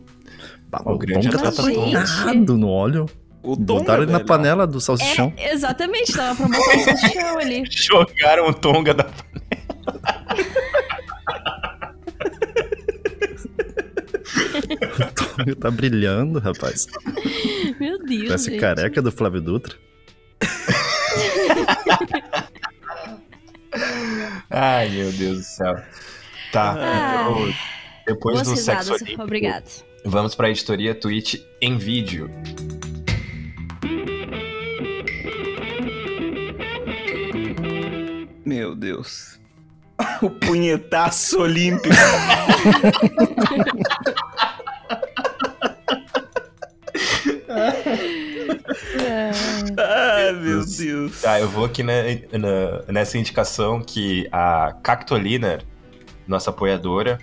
Bah, O o grande Tonga tá pintado no óleo. O Tonga. Botaram ele na panela do salsichão. É, exatamente, dava pra botar um salsichão ali. Jogaram o tonga da. O Tonga tá brilhando, rapaz. Meu Deus, Parece gente. careca do Flávio Dutra. Ai, meu Deus do céu. Tá. Ah. depois do sexo olímpico, obrigado. vamos pra editoria Twitch em vídeo. Meu Deus. O punhetaço olímpico. ah, meu Deus. Tá, eu vou aqui na- na- nessa indicação que a Cactolina, nossa apoiadora,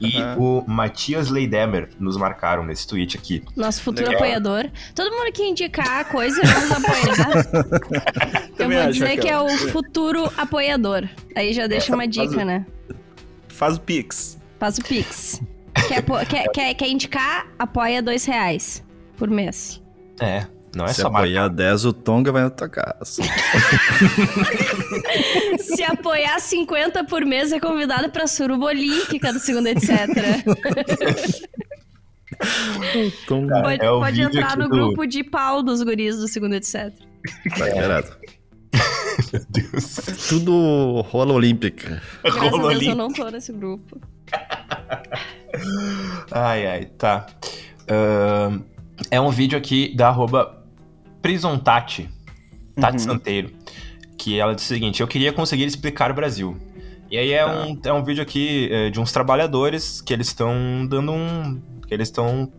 e Aham. o Matias Leidemer nos marcaram nesse tweet aqui. Nosso futuro Legal. apoiador. Todo mundo que indicar a coisa, vamos apoiar. Eu vou dizer que é o futuro apoiador. Aí já deixa uma dica, né? Faz o Pix. Faz o Pix. Quer, quer, quer indicar? Apoia dois reais por mês. É, não é Se só marcar. apoiar 10, o Tonga vai na tua casa. Se apoiar 50 por mês, é convidado pra suruba olímpica do segundo, etc. O Tonga Pode, é pode entrar no do- grupo de pau dos guris do segundo, etc. tá liberado. Meu Deus. Tudo rola olímpica. Graças a Rolo Deus eu não tô nesse grupo. Ai, ai, tá. Ahn, é um vídeo aqui da arroba Prisontati, Tati Uhum. Santeiro, que ela diz o seguinte, eu queria conseguir explicar o Brasil. E aí é, Tá. um, é um vídeo aqui é, de uns trabalhadores que eles estão dando um... que eles estão...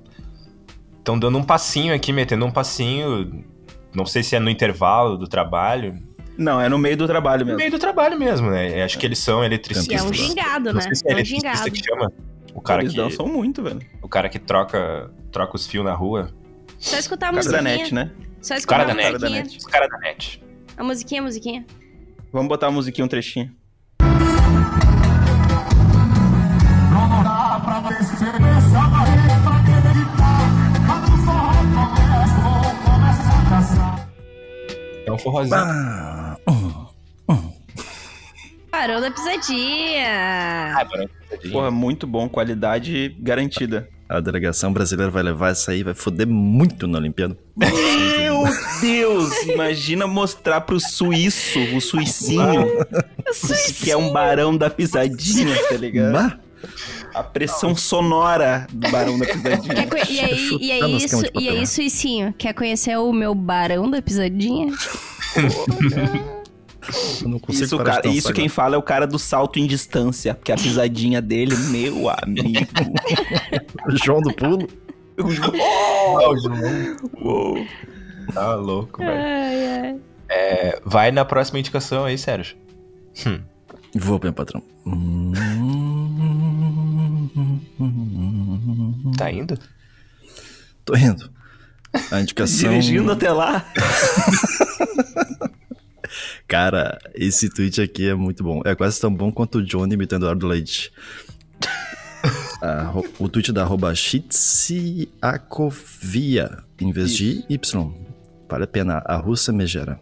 estão dando um passinho aqui, metendo um passinho... Não sei se é no intervalo do trabalho. Não, é no meio do trabalho No mesmo. meio do trabalho mesmo, né? Acho que eles são E é eletricistas. um gingado, né? se é É um eletricista gingado. que chama. O cara Eles que, dançam muito, velho. o cara que troca, troca os fios na rua. Só escutar a O cara da musiquinha. net, né? Só escutar cara a da net. musiquinha. caras da net. A musiquinha, a musiquinha. Vamos botar a musiquinha, um trechinho. É um forrozinho. Ah. Parou da pisadinha. Ah, barulho pesadinho. Porra, muito bom, qualidade garantida. A delegação brasileira vai levar essa aí, vai foder muito na Olimpíada. Meu Deus! Imagina mostrar pro suíço, o suicinho, que é um barão da pisadinha, tá ligado? Bah, A pressão sonora do barão da pisadinha. Quer E aí, e aí, isso, e aí, Suicinho, quer conhecer o meu barão da pisadinha? eu não consigo Isso, parar cara, isso quem agora. fala é o cara do salto em distância, porque a pisadinha dele, meu amigo. João do Pulo. O João Uou. Tá louco, velho. Ai, ai. É, vai na próxima indicação aí, Sérgio. Hum. Vou, meu patrão. Tá indo? Tô indo. A indicação. Dirigindo até lá. Cara, esse tweet aqui é muito bom. É quase tão bom quanto o Johnny imitando Eduardo Leite. Arro- o tweet da arroba Shitsiakovia, em vez de Y. Vale a pena, a russa megera.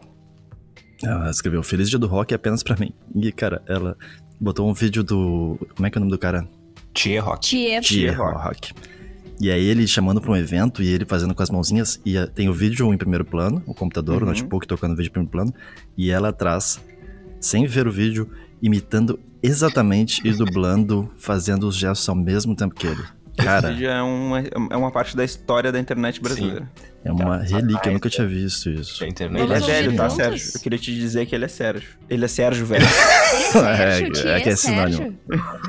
Ela escreveu Feliz Dia do Rock apenas pra mim. E, cara, ela botou um vídeo do. Como é que é o nome do cara? Tia Rock. Tia. Dia Rock. E aí ele chamando pra um evento e ele fazendo com as mãozinhas. E eh, tem o vídeo em primeiro plano, o computador, o Uhum. notebook tocando o vídeo em primeiro plano. E ela atrás, sem ver o vídeo, imitando exatamente e dublando, fazendo os gestos ao mesmo tempo que ele. Esse Cara, vídeo é uma, é uma parte da história da internet brasileira. é uma Tá, relíquia, eu nunca é. tinha visto isso. Da internet. Ele é velho, tá, Sérgio? Eu queria te dizer que ele é Sérgio. Ele é Sérgio, velho. Sérgio, É, tia, é que é Sérgio. sinônimo.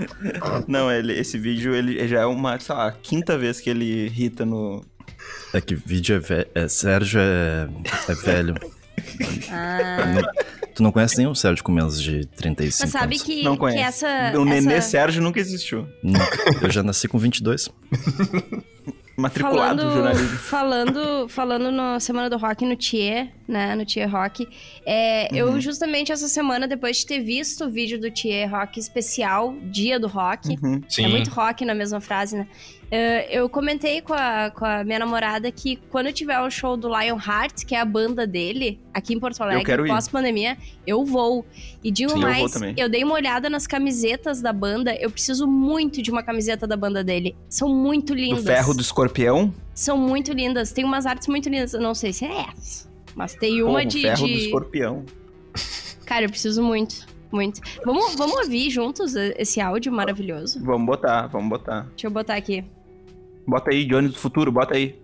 Não, ele, esse vídeo ele já é uma, sei lá, a quinta vez que ele irrita no. É que vídeo é velho. É, Sérgio é, é velho. Ah, Não- tu não conhece nenhum Sérgio com menos de 35 mas sabe anos. que, Não que conhece. essa... o Nenê essa... Sérgio nunca existiu. Nunca. Eu já nasci com 22. Matriculado no jornalismo. falando, falando na Semana do Rock no Thier, né? No Thier Rock. É, Uhum. Eu, justamente essa semana, depois de ter visto o vídeo do Thier Rock especial, Dia do Rock, Uhum. Sim. é muito rock na mesma frase, né? É, eu comentei com a, com a minha namorada que quando tiver o show do Lionheart, que é a banda dele, aqui em Porto Alegre, pós-pandemia, eu vou. E digo Sim, eu mais, também. eu, dei uma olhada nas camisetas da banda, eu preciso muito de uma camiseta da banda dele. São muito Do lindas. ferro do escorpião. São muito lindas. Tem umas artes muito lindas. Eu não sei se é essa. Mas tem uma Pô, o de, ferro do de- escorpião. Cara, eu preciso muito. Muito. Vamos, vamos ouvir juntos esse áudio maravilhoso? Vamos botar, vamos botar. Deixa eu botar aqui. Bota aí, Johnny do futuro, bota aí.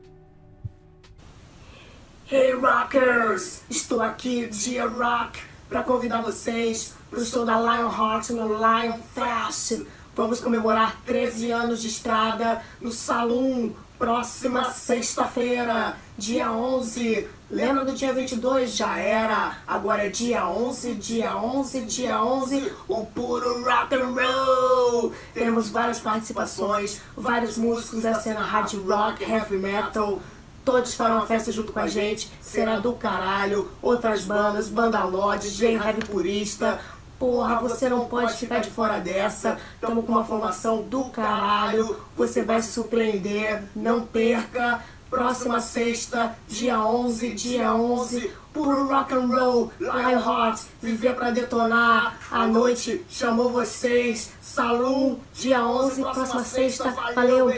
Hey Rockers! Estou aqui, Dia Rock, para convidar vocês para o show da Lionheart no Lion Fest. Vamos comemorar 13 anos de estrada no Saloon, próxima sexta-feira, dia 11. Lembra do dia 22? Já era. Agora é dia 11, dia 11, dia 11, o puro rock and roll. Temos várias participações, vários músicos da cena hard rock, heavy metal. Todos farão a festa junto com a gente, será do caralho. Outras bandas, Banda Lodge, J Heavy Purista. Porra, você não pode ficar de fora dessa. Tamo com uma formação do caralho. Você vai se surpreender, não perca. Próxima sexta, dia 11, dia 11, puro rock and roll, Lionheart, viver pra detonar. A noite chamou vocês, Saloon, dia 11, próxima sexta, valeu,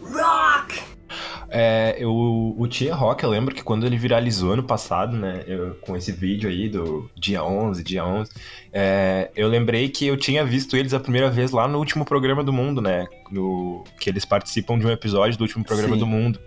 rock! É, eu, o Tia Rock, eu lembro que quando ele viralizou ano passado, né, eu- com esse vídeo aí do dia 11, dia 11, é, eu lembrei que eu tinha visto eles a primeira vez lá no último programa do mundo, né, no, que eles participam de um episódio do último programa Sim. do mundo.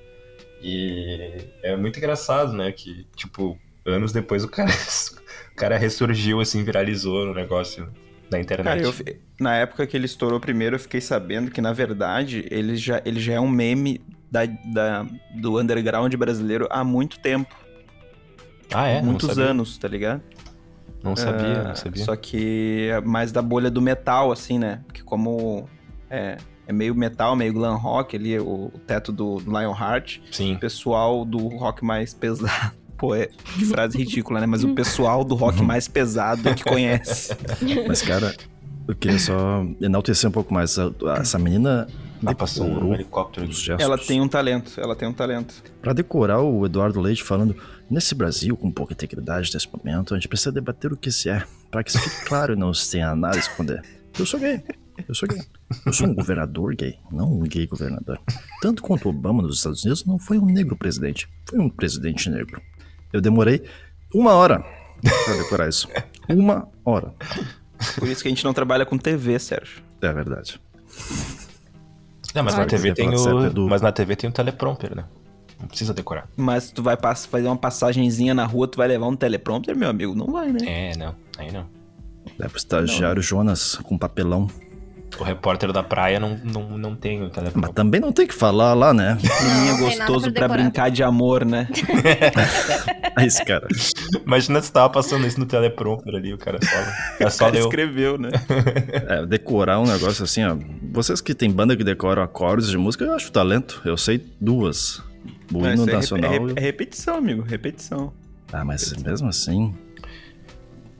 E é muito engraçado, né, que, tipo, anos depois o cara, o cara ressurgiu, assim, viralizou no negócio da internet. Cara, eu na época que ele estourou primeiro, eu fiquei sabendo que, na verdade, ele já, ele já é um meme da, da- do underground brasileiro há muito tempo. Ah, é? Muitos anos, tá ligado? Não sabia, Ah, não sabia. Só que é mais da bolha do metal, assim, né? Porque como é, é meio metal, meio glam rock ali, o, o teto do Lionheart. Sim. O pessoal do rock mais pesado. Pô, é que frase ridícula, né? Mas o pessoal do rock mais pesado que conhece. Mas, cara, eu queria só enaltecer um pouco mais. Essa menina Tá passando um helicóptero. Ela tem um talento, ela tem um talento. Pra decorar o Eduardo Leite falando, nesse Brasil, com pouca integridade nesse momento, a gente precisa debater o que se é, pra que isso fique claro e não se tenha nada a esconder. Eu sou gay. Eu sou gay. Eu sou um governador gay, não um gay governador. Tanto quanto Obama nos Estados Unidos não foi um negro presidente, foi um presidente negro. Eu demorei uma hora pra decorar isso. Uma hora. Por isso que a gente não trabalha com TV, Sérgio. É verdade. Não, mas na Ah, TV você tem o. Edu. Mas na TV tem o teleprompter, né? Não precisa decorar. Mas tu vai fazer uma passagenzinha na rua, tu vai levar um teleprompter, meu amigo? Não vai, né? É, não. Aí não. É pro estagiário Jonas com papelão. O repórter da praia não, não, não tem o Mas teleprompter. também não tem que falar lá, né? Nada gostoso pra pra brincar de amor, né? É esse cara. Imagina se tava passando isso no teleprompter ali, o cara só, o cara O só cara leu. escreveu, né? É, decorar um negócio assim, ó. Vocês que tem banda que decoram acordes de música, eu acho talento. Eu sei duas. O hino isso é, nacional. rep- é repetição, amigo, repetição. Ah, mas mesmo assim.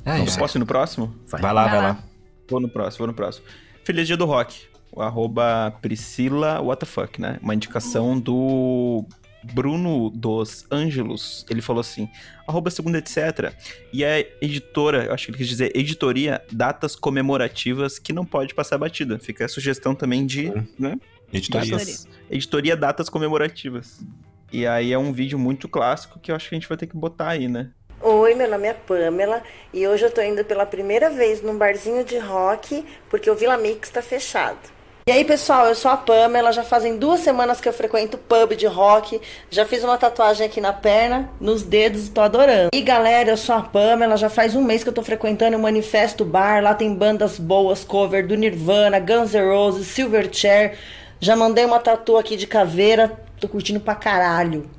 Ai, ai. Posso ir no próximo? Vai. Vai lá, Vai vai lá. lá. Vou no próximo, vou no próximo. Feliz Dia do Rock. O arroba Priscila WTF, né? Uma indicação do Bruno dos Ângelos. Ele falou assim: arroba segunda, etc. E a editora, eu acho que ele quis dizer editoria, datas comemorativas que não pode passar batida. Fica a sugestão também de, Hum. né? Editoria. Datas, editoria datas comemorativas. E aí é um vídeo muito clássico que eu acho que a gente vai ter que botar aí, né? Oi, meu nome é Pamela e hoje eu tô indo pela primeira vez num barzinho de rock porque o Vila Mix tá fechado. E aí, pessoal, eu sou a Pamela, já fazem duas semanas que eu frequento pub de rock, já fiz uma tatuagem aqui na perna, nos dedos, tô adorando. E galera, eu sou a Pamela, já faz um mês que eu tô frequentando o Manifesto Bar, lá tem bandas boas, cover do Nirvana, Guns N' Roses, Silverchair, já mandei uma tatu aqui de caveira, tô curtindo pra caralho.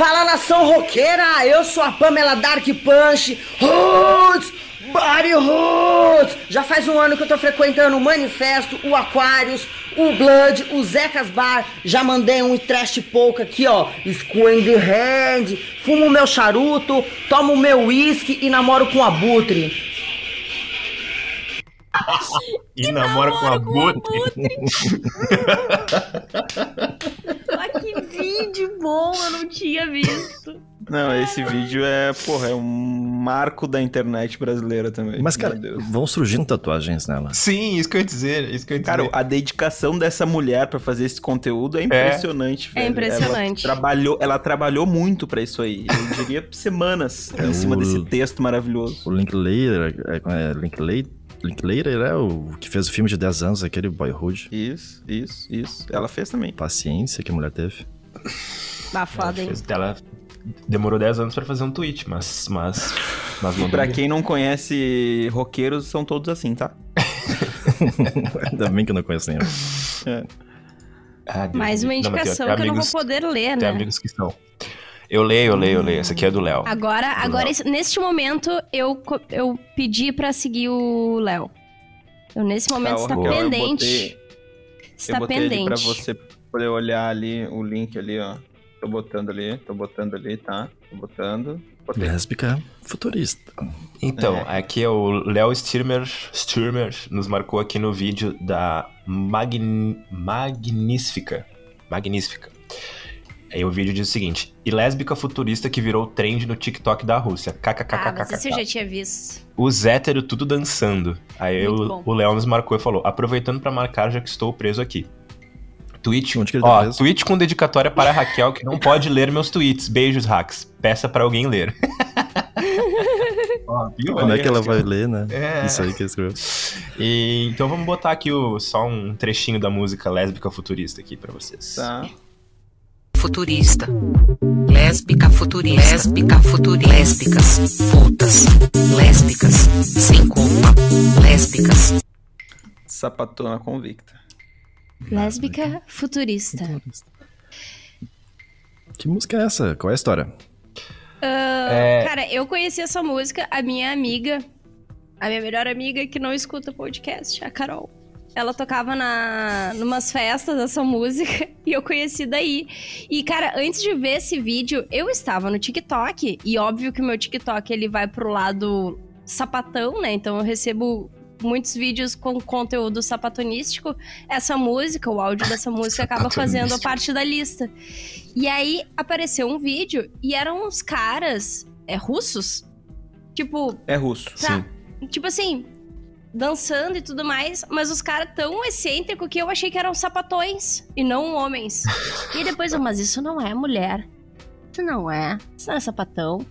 Fala nação roqueira, eu sou a Pamela Dark Punch, Roots, Body Roots. Já faz um ano que eu tô frequentando o Manifesto, o Aquarius, o Blood, o Zecas Bar. Já mandei um trash pouco aqui, ó, the Hand. Fumo meu charuto, tomo meu whisky e namoro com abutre. E namora com a Butre. Ah, que vídeo bom, eu não tinha visto. Não, esse vídeo é, porra, é um marco da internet brasileira também. Mas, cara, vão surgindo tatuagens nela. Sim, isso que eu ia dizer. Isso que eu ia dizer. Cara, a dedicação dessa mulher pra fazer esse conteúdo é impressionante, É velho. impressionante. Ela trabalhou, ela trabalhou muito pra isso aí. Eu diria semanas É em cima o- desse texto maravilhoso. O Linklater, é, é, Linklater, Linklater é o que fez o filme de 10 anos, aquele Boyhood. Isso, isso, isso. Ela fez também. Paciência que a mulher teve. Ela, foda, hein? ela demorou 10 anos pra fazer um tweet, mas. Mas. mas Pra quem não conhece roqueiros, são todos assim, tá? Ainda bem que eu não conheço nenhum. Ah, Deus Mais uma. Não, tem- indicação tem que eu não vou amigos- poder ler, Tem né? amigos que são. Eu leio, eu leio, eu leio. Essa aqui é do Léo. Agora, agora esse- neste momento, eu, eu pedi pra seguir o Léo. Então, nesse momento, Tá, está Raquel, eu pendente. botei- está eu botei pendente. pra você poder olhar ali o link ali, ó. Tô botando ali, tô botando ali, tá? Tô botando. Botei. Lésbica futurista. Então, aqui é o Léo Sturmer, Sturmer nos marcou aqui no vídeo da Magn... Magnífica. Magnífica. Aí o vídeo diz o seguinte: E lésbica futurista que virou trend no TikTok da Rússia. Ah, mas esse eu já KKKKK. tinha visto. Os héteros tudo dançando. Aí Muito o, Léo nos marcou e falou: aproveitando pra marcar, já que estou preso aqui. Tweet, Onde que ele tá ó, preso? tweet com dedicatória para a Raquel que não pode ler meus tweets. Beijos, hacks. Peça pra alguém ler. Ó, viu? Como é que ela vai ler, né? É. Isso aí que ele escreveu. E, então vamos botar aqui o, só um trechinho da música lésbica futurista aqui pra vocês. Tá. futurista. Lésbica futurista. Lésbica futurista. Lésbicas. Putas. Lésbicas. Sem culpa. Lésbicas. Sapatona convicta. Lésbica futurista. Que música é essa? Qual é a história? Ah, É. Cara, eu conheci essa música, a minha amiga, a minha melhor amiga que não escuta podcast, a Carol. ela tocava na numas festas essa música e eu conheci daí. E cara, antes de ver esse vídeo, eu estava no TikTok e óbvio que o meu TikTok ele vai pro lado sapatão, né? Então eu recebo muitos vídeos com conteúdo sapatonístico. Essa música, o áudio dessa música acaba fazendo parte da lista. E aí apareceu um vídeo e eram uns caras é russos? Tipo, É russo. Tá. Tipo assim, dançando e tudo mais, mas os caras tão excêntricos que eu achei que eram sapatões e não homens. e depois eu, mas isso não é mulher. Isso não é. Isso não é sapatão.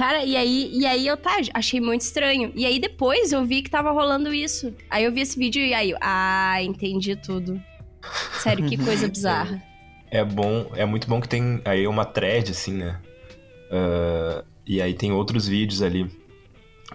Cara, e aí, e aí eu tá, achei muito estranho. E aí depois eu vi que tava rolando isso. Aí eu vi esse vídeo e aí, eu, ah, entendi tudo. Sério, que coisa bizarra. É bom, é muito bom que tem aí uma thread, assim, né? Ah, e aí tem outros vídeos ali.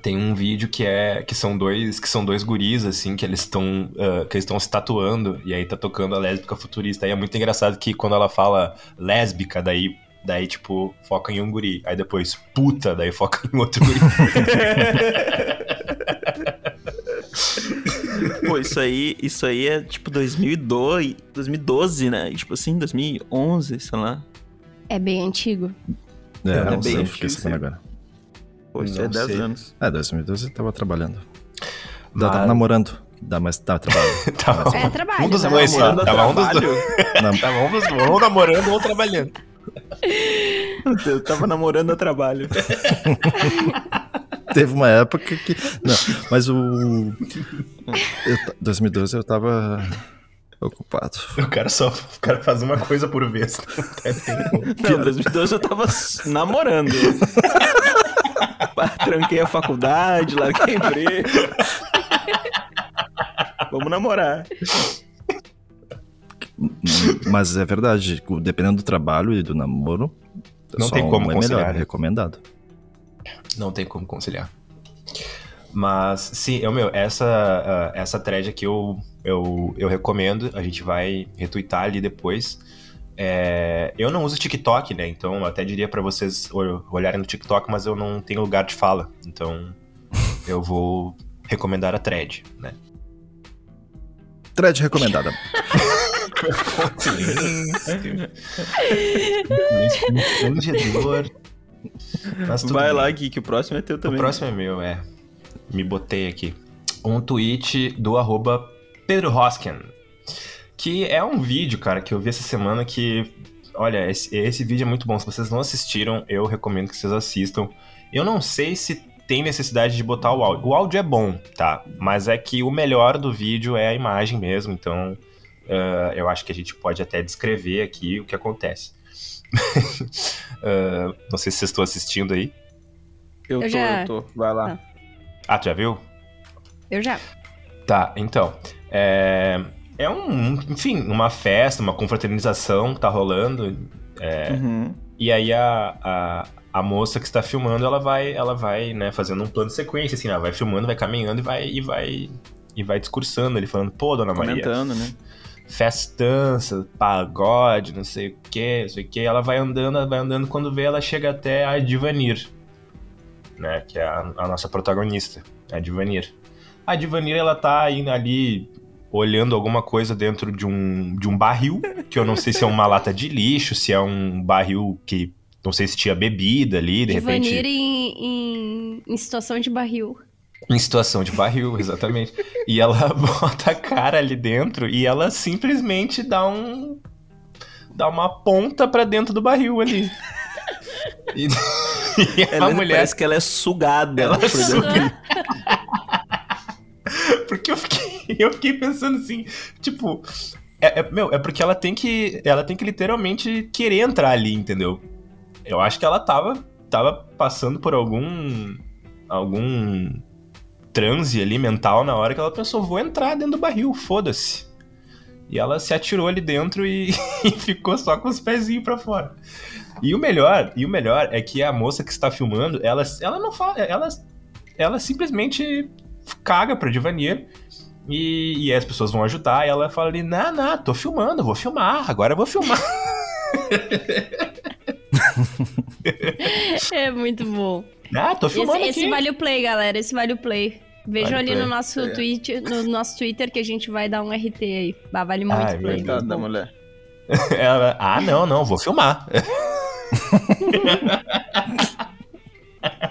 Tem um vídeo que é que são dois que são dois guris assim que eles estão ah, que estão se tatuando e aí tá tocando a lésbica futurista. Aí é muito engraçado que quando ela fala lésbica daí daí tipo foca em um guri, aí depois puta, daí foca em outro guri. Pô, isso aí, isso aí é tipo 2002, 2012, né? Tipo assim, 2011, sei lá. É bem antigo. É, É não bem sei, fiquei sabendo agora. Pô, isso Não é 10 sei. anos. É, 2012 eu tava trabalhando. Ainda Tava Mas- namorando. Dá, mas tava trabalhando. tava, É trabalho. um dos né? dois só, Namorando tava um dos trabalho. dois, tava um dos ou namorando ou trabalhando. Eu tava namorando a trabalho. Teve uma época que. Não, mas o. eu ta- 2012 eu tava ocupado. O cara só o cara faz uma coisa por vez. Não, 2012 eu tava namorando. Tranquei a faculdade, larguei emprego. Vamos namorar. Mas é verdade, dependendo do trabalho e do namoro, Não só tem como um é conciliar, melhor, né? é recomendado. Não tem como conciliar. Mas, sim, eu, meu, essa, ah, essa thread aqui eu, eu, eu recomendo. A gente vai retweetar ali depois. É, eu não uso TikTok, né? Então, eu até diria pra vocês ol- olharem no TikTok, mas eu não tenho lugar de fala. Então, eu vou recomendar a thread, né? Thread recomendada. Tudo Vai lá, Gui, que o próximo é teu O também. próximo é meu, é. Me botei aqui. Um tweet do arroba Pedro Hosken. Que é um vídeo, cara, que eu vi essa semana que. Olha, esse, esse vídeo é muito bom. Se vocês não assistiram, eu recomendo que vocês assistam. Eu não sei se tem necessidade de botar o áudio. O áudio é bom, tá? Mas é que o melhor do vídeo é a imagem mesmo. Então, ah, eu acho que a gente pode até descrever aqui o que acontece. Ah, não sei se vocês estão assistindo aí. Eu, Eu tô, já- eu tô. Vai lá. Ah, tu já viu? Eu já. Tá, então. É, é um, enfim, uma festa, uma confraternização que tá rolando. É. Uhum. E aí a, a, a moça que está filmando, ela vai, ela vai, né, fazendo um plano de sequência, assim, ela vai filmando, vai caminhando e vai, e vai, e vai discursando, ele falando, pô, dona Maria, Comentando, né? Festança, pagode, não sei o que, não sei o que. Ela vai andando, vai andando, quando vê, ela chega até a Divanir, né? Que é a, a nossa protagonista, a Divanir. A Divanir, ela tá aí, ali olhando alguma coisa dentro de um, de um barril, que eu não sei se é uma lata de lixo, se é um barril que não sei se tinha bebida ali, de repente. Divanir em, em, em situação de barril. Em situação de barril, exatamente. e ela bota a cara ali dentro e ela simplesmente dá um. dá uma ponta pra dentro do barril ali. E, e a Ela mulher. parece que ela é sugada. Ela dentro. suga. Porque eu fiquei, eu fiquei pensando assim, tipo. É, é- meu, é porque ela tem que. Ela tem que literalmente querer entrar ali, entendeu? Eu acho que ela tava, tava passando por algum. algum transe ali mental na hora que ela pensou, vou entrar dentro do barril, foda-se. E ela se atirou ali dentro e, e ficou só com os pezinhos pra fora. E o melhor, e o melhor é que a moça que está filmando, ela, ela não fala, ela, ela simplesmente caga pra Divanier e, e as pessoas vão ajudar e ela fala ali, não, não, tô filmando, vou filmar, agora eu vou filmar. É muito bom. Ah, tô Esse, filmando esse aqui. vale o play, galera. Esse vale o play. Vejam Vale ali no nosso, É. tweet, no nosso Twitter que a gente vai dar um RT aí. Bah, vale muito Ah, é play. Muito da bom. mulher. Ela, ah, não, não, vou filmar.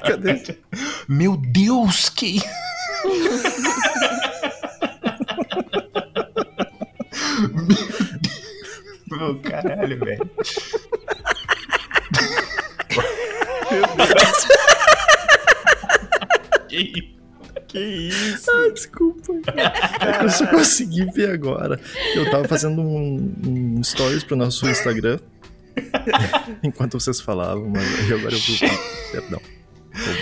Cadê? Meu Deus, que. Meu caralho, velho. Que isso? Que isso? Ah, desculpa. É que eu só consegui ver agora. Eu tava fazendo um, um stories pro nosso Instagram. enquanto vocês falavam, mas agora eu vi. Perdão.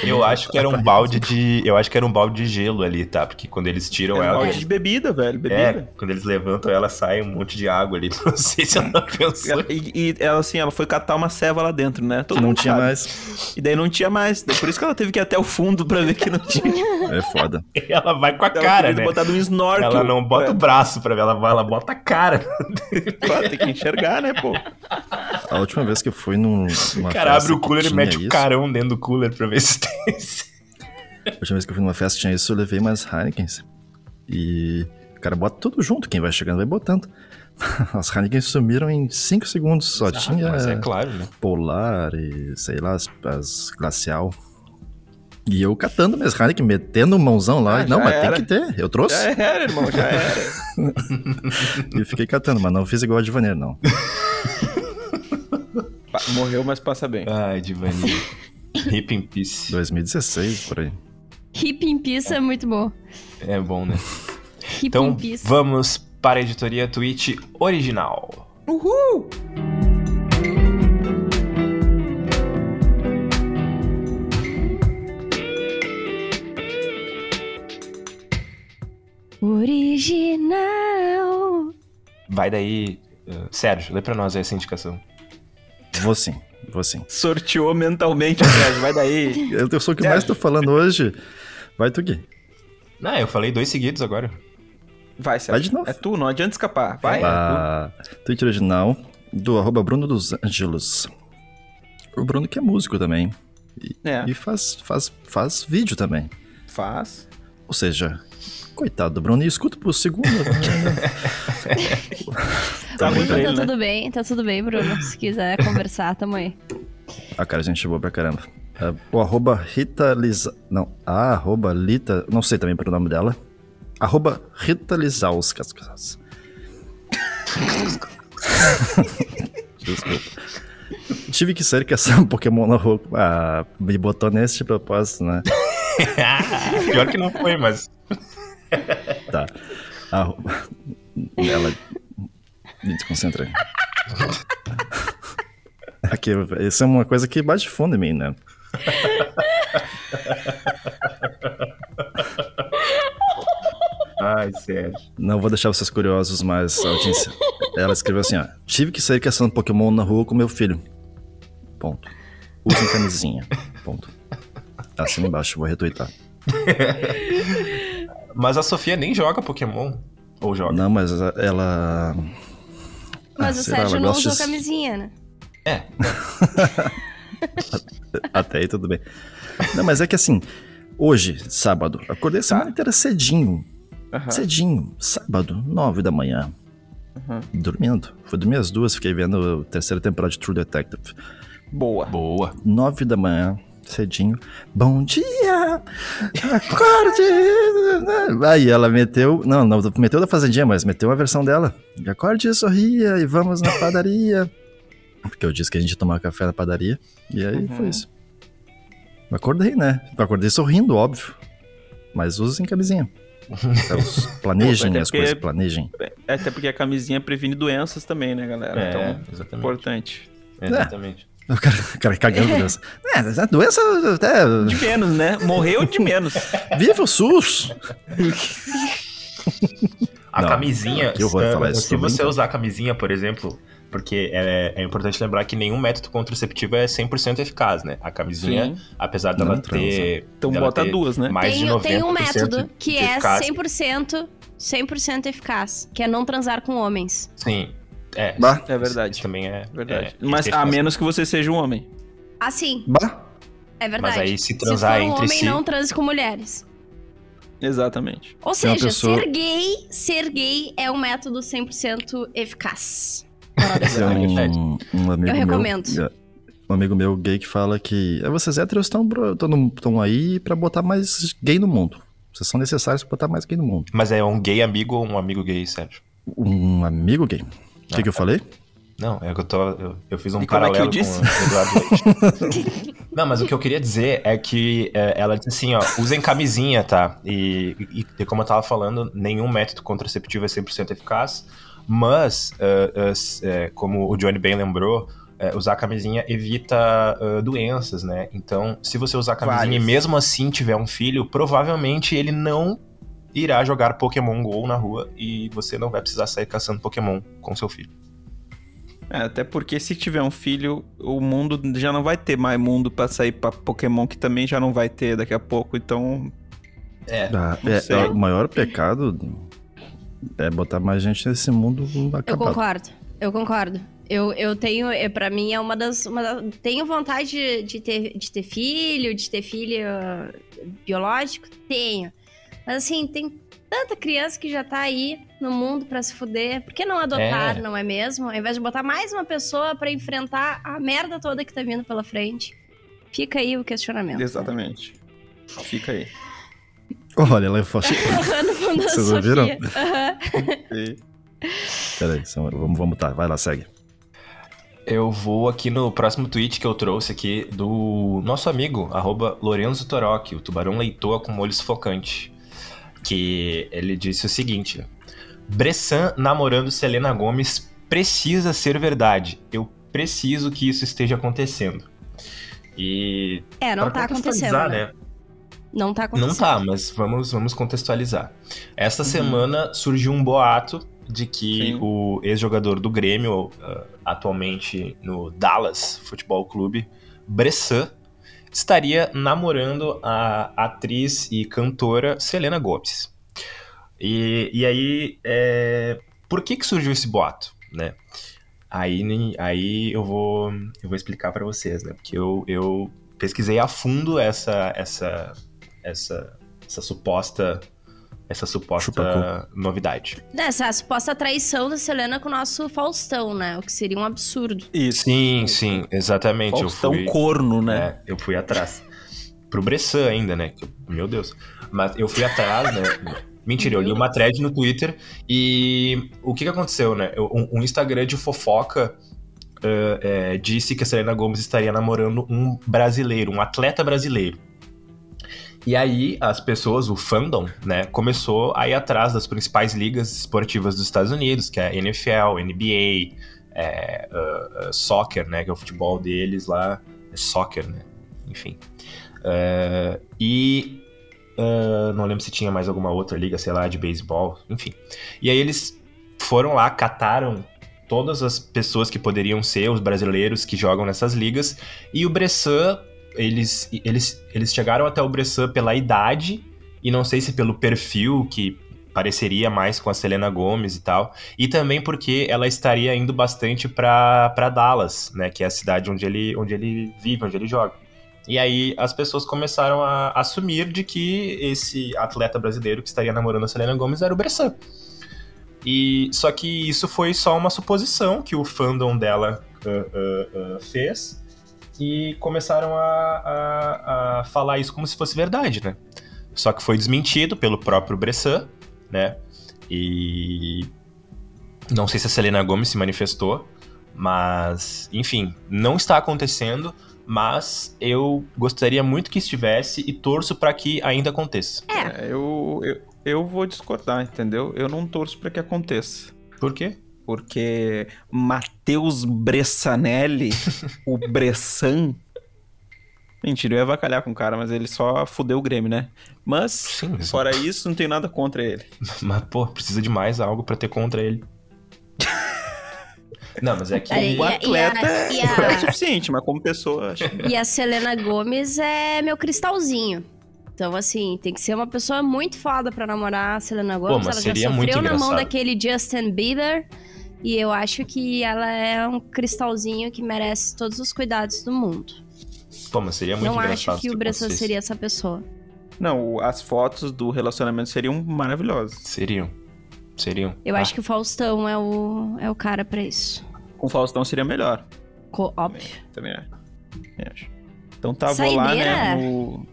Eu acho que era um balde de. Eu acho que era um balde de gelo ali, tá? Porque quando eles tiram É ela. balde de bebida, velho. É, Bebida. quando eles levantam ela, sai um monte de água ali. Não sei se ela pensou. Ela- E, e ela, assim, ela foi catar uma ceva lá dentro, né? Todo não mundo tinha sabe. mais. E daí não tinha mais. Por isso que ela teve que ir até o fundo pra ver que não tinha. É foda. Ela vai com a Ela cara, né? botar um snorkel. Ela não bota o É, braço pra ver, ela vai, ela bota a cara. claro, tem que enxergar, né, pô? A última vez que eu fui num, O cara abre o cooler e mete o isso, carão dentro do cooler pra ver tem. A última vez que eu fui numa festa tinha isso, eu levei mais Heinekens. E o cara bota tudo junto, quem vai chegando vai botando. As Heinekens sumiram em 5 segundos, só tinha Mas é claro, né? Polar e sei lá, as, as Glacial. E eu catando minhas Heineken, metendo mãozão lá. Ah, não, mas era. tem que ter, eu trouxe. Já era, irmão, já era. E fiquei catando, mas não fiz igual a de Vaneiro, não. Morreu, mas passa bem. Ai, Divaninho. Hip in peace. 2016, por aí. Hip in Peace é muito bom. É bom, né? Hip Então, in Peace. vamos para a editoria Twitch original. Uhul! Original. Vai daí, eh, Sérgio, lê pra nós aí essa indicação. Vou sim, vou sim. Sorteou mentalmente, Sérgio. Vai daí. Eu, sou o que mais tô falando hoje. Vai tu, Gui. Não, eu falei dois seguidos agora. Vai, Sérgio. Vai de novo. É tu, não adianta escapar. Vai. é a Twitch original do arroba Bruno dos Angelos. O Bruno que é músico também. tu. É, E faz, faz, faz vídeo também. faz. Ou seja, coitado do Bruno. E escuta pro segundo. Tá ruim pra vai. Tá ele, né? tudo bem, tá tudo bem, Bruno. Se quiser conversar, tamo aí. A cara, a gente boa pra caramba. É, o arroba Rita Liza... Não, a arroba Lita... Não sei também pelo nome dela. Arroba Rita Lizauskas. Desculpa. Tive que sair caçar um Pokémon na rua. Ah, me botou nesse propósito, né? Pior que não foi, mas. Tá. Arro- Ela... Me desconcentrei. Aqui, isso é uma coisa que bate fundo em mim, né? Ai, Sérgio. Não vou deixar vocês curiosos, mas audiência. Ela escreveu assim, ó. Tive que sair caçando Pokémon na rua com meu filho. Ponto. Usem camisinha. Ponto. Assina embaixo, vou retweetar. Mas a Sofia nem joga Pokémon. Ou joga? Não, mas ela... Mas Ah, o Sérgio ela não usou de- camisinha, né? É. Até aí tudo bem. Não, mas é que assim, hoje, sábado, acordei a semana inteira cedinho. Aham. Cedinho, sábado, nove da manhã. Dormindo. Fui dormir às duas, fiquei vendo a terceira temporada de True Detective. Boa. Boa. Nove da manhã, cedinho. Bom dia! Acorde! Aí ela meteu. Não, não meteu da Fazendinha, mas meteu a versão dela. Acorde e sorria e vamos na padaria. Porque eu disse que a gente ia tomar café na padaria. E aí foi isso. Acordei, né? Acordei sorrindo, óbvio. Mas usem camisinha. Então, planejem Até as porque- coisas, planejem. É, Até porque a camisinha previne doenças também, né, galera? É, então, exatamente. importante. Exatamente. O cara, o cara cagando de doença. É, a doença até. De menos, né? Morreu de menos. Viva o SUS! A Não, camisinha, que horror falar isso, se você usar a camisinha, por exemplo, porque é, é importante lembrar que nenhum método contraceptivo é 100% eficaz, né? A camisinha, Sim. apesar dela Não transa. ter... Então dela bota ter duas, né? Mais de Tem, 90% tem um método que de é eficácia. 100%, 100% eficaz, que é não transar com homens. Sim. É, Bah. É verdade. Isso também é... Verdade. é, Mas a menos que você seja um homem. Assim, Bah! é verdade. Mas aí se transar for um entre homem, si- não transe com mulheres. Exatamente. Ou Se seja, pessoa- ser gay, ser gay é um método 100% eficaz. Tem um, um amigo Eu meu. recomendo. é, Um amigo meu gay que fala que é, vocês héteros estão aí pra botar mais gay no mundo. Vocês são necessários pra botar mais gay no mundo. Mas é um gay amigo ou um amigo gay, Sérgio? Um amigo gay. O que, que eu falei? Não, é que eu tô. Eu, eu fiz um E como é que paralelo eu disse? com o Eduardo Leite. Não, mas o que eu queria dizer é que é, ela disse assim, ó, usem camisinha, tá? E, e, e como eu tava falando, nenhum método contraceptivo é 100% eficaz, mas, s- é, como o Johnny bem lembrou, é, usar camisinha evita doenças, né? Então, se você usar camisinha Várias. e mesmo assim tiver um filho, provavelmente ele não irá jogar Pokémon GO na rua e você não vai precisar sair caçando Pokémon com seu filho. É, até porque se tiver um filho, o mundo já não vai ter mais mundo pra sair pra Pokémon, que também já não vai ter daqui a pouco. Então, É. Ah, é, é, o maior pecado é botar mais gente nesse mundo Eu acabado. concordo, eu concordo. Eu, eu tenho, é, pra mim é uma das. Uma da- tenho vontade de, de ter, de ter filho, de ter filho biológico? Tenho. Mas assim, tem tanta criança que já tá aí no mundo pra se fuder. Por que não adotar, É. não é mesmo? Ao invés de botar mais uma pessoa pra enfrentar a merda toda que tá vindo pela frente. Fica aí o questionamento. exatamente. Fica aí. Olha, ela fundo da Vocês ouviram? E- Peraí, vamos, vamos tá. Vai lá, segue. Eu vou aqui no próximo tweet que eu trouxe aqui do nosso amigo, arroba Lorenzo Torocchi, o tubarão leitoa com molho sufocante. Que ele disse o seguinte: Bressan namorando Selena Gomes precisa ser verdade. Eu preciso que isso esteja acontecendo. E. É, não tá acontecendo. contextualizar, Né? Não tá acontecendo. Não tá, mas vamos, vamos contextualizar. Esta semana surgiu um boato de que Sim. o ex-jogador do Grêmio, ah, atualmente no Dallas Futebol Clube, Bressan, estaria namorando a atriz e cantora Selena Gomes. E, e aí, é, por que que surgiu esse boato, né? Aí, aí eu vou eu vou explicar pra vocês, né? Porque eu, eu pesquisei a fundo essa essa essa, essa suposta essa suposta Chupacu. novidade. Essa suposta traição da Selena com o nosso Faustão, né? O que seria um absurdo. Isso. Sim, sim, exatamente. Faustão eu fui, corno, né? É, eu fui atrás. Pro Bressan ainda, né? Meu Deus. Mas eu fui atrás, né? Mentira, eu li uma thread no Twitter e o que que aconteceu, né? Um, um Instagram de fofoca eh, eh, disse que a Selena Gomes estaria namorando um brasileiro, um atleta brasileiro. E aí as pessoas, o fandom, né, começou a ir atrás das principais ligas esportivas dos Estados Unidos, que é a NFL, NBA, é, uh, uh, soccer, né, que é o futebol deles lá, é soccer, né, enfim. Uh, e uh, não lembro se tinha mais alguma outra liga, sei lá, de beisebol, enfim. E aí eles foram lá, cataram todas as pessoas que poderiam ser os brasileiros que jogam nessas ligas, e o Bressan, eles, eles, eles chegaram até o Bressan pela idade, e não sei se pelo perfil que pareceria mais com a Selena Gomes e tal, e também porque ela estaria indo bastante pra Dallas, né, que é a cidade onde ele, onde ele vive, onde ele joga. E aí as pessoas começaram a assumir de que esse atleta brasileiro que estaria namorando a Selena Gomes era o Bressan. E só que isso foi só uma suposição que o fandom dela uh, uh, uh, fez e começaram a, a, a falar isso como se fosse verdade, né? Só que foi desmentido pelo próprio Bressan, né? E não sei se a Selena Gomes se manifestou, mas enfim, não está acontecendo, mas eu gostaria muito que estivesse e torço para que ainda aconteça. É, É, eu, eu, eu vou discordar, entendeu? Eu não torço pra que aconteça. Por quê? Porque Matheus Bressanelli, o Bressan. Mentira, eu ia avacalhar com o cara, mas ele só fudeu o Grêmio, né? Mas, Sim, mas- fora isso, não tem nada contra ele. Mas, pô, precisa de mais algo pra ter contra ele. Não, mas é que. Aí- O E a- atleta e a- é o suficiente, mas como pessoa, acho que... e a Selena Gomes é meu cristalzinho. Então, assim, tem que ser uma pessoa muito foda pra namorar a Selena Gomes. mas ela já sofreu muito na mão daquele Justin Bieber. E eu acho que ela é um cristalzinho que merece todos os cuidados do mundo. Pô, mas seria muito Não engraçado. acho que o Bressan seria essa pessoa. Não, as fotos do relacionamento seriam maravilhosas. Seriam. Seriam. Eu Ah, acho que o Faustão é o, é o cara pra isso. Com o Faustão seria melhor. Co- óbvio. Também acho. Também acho. Então tá, vou lá, Saideira? né? No...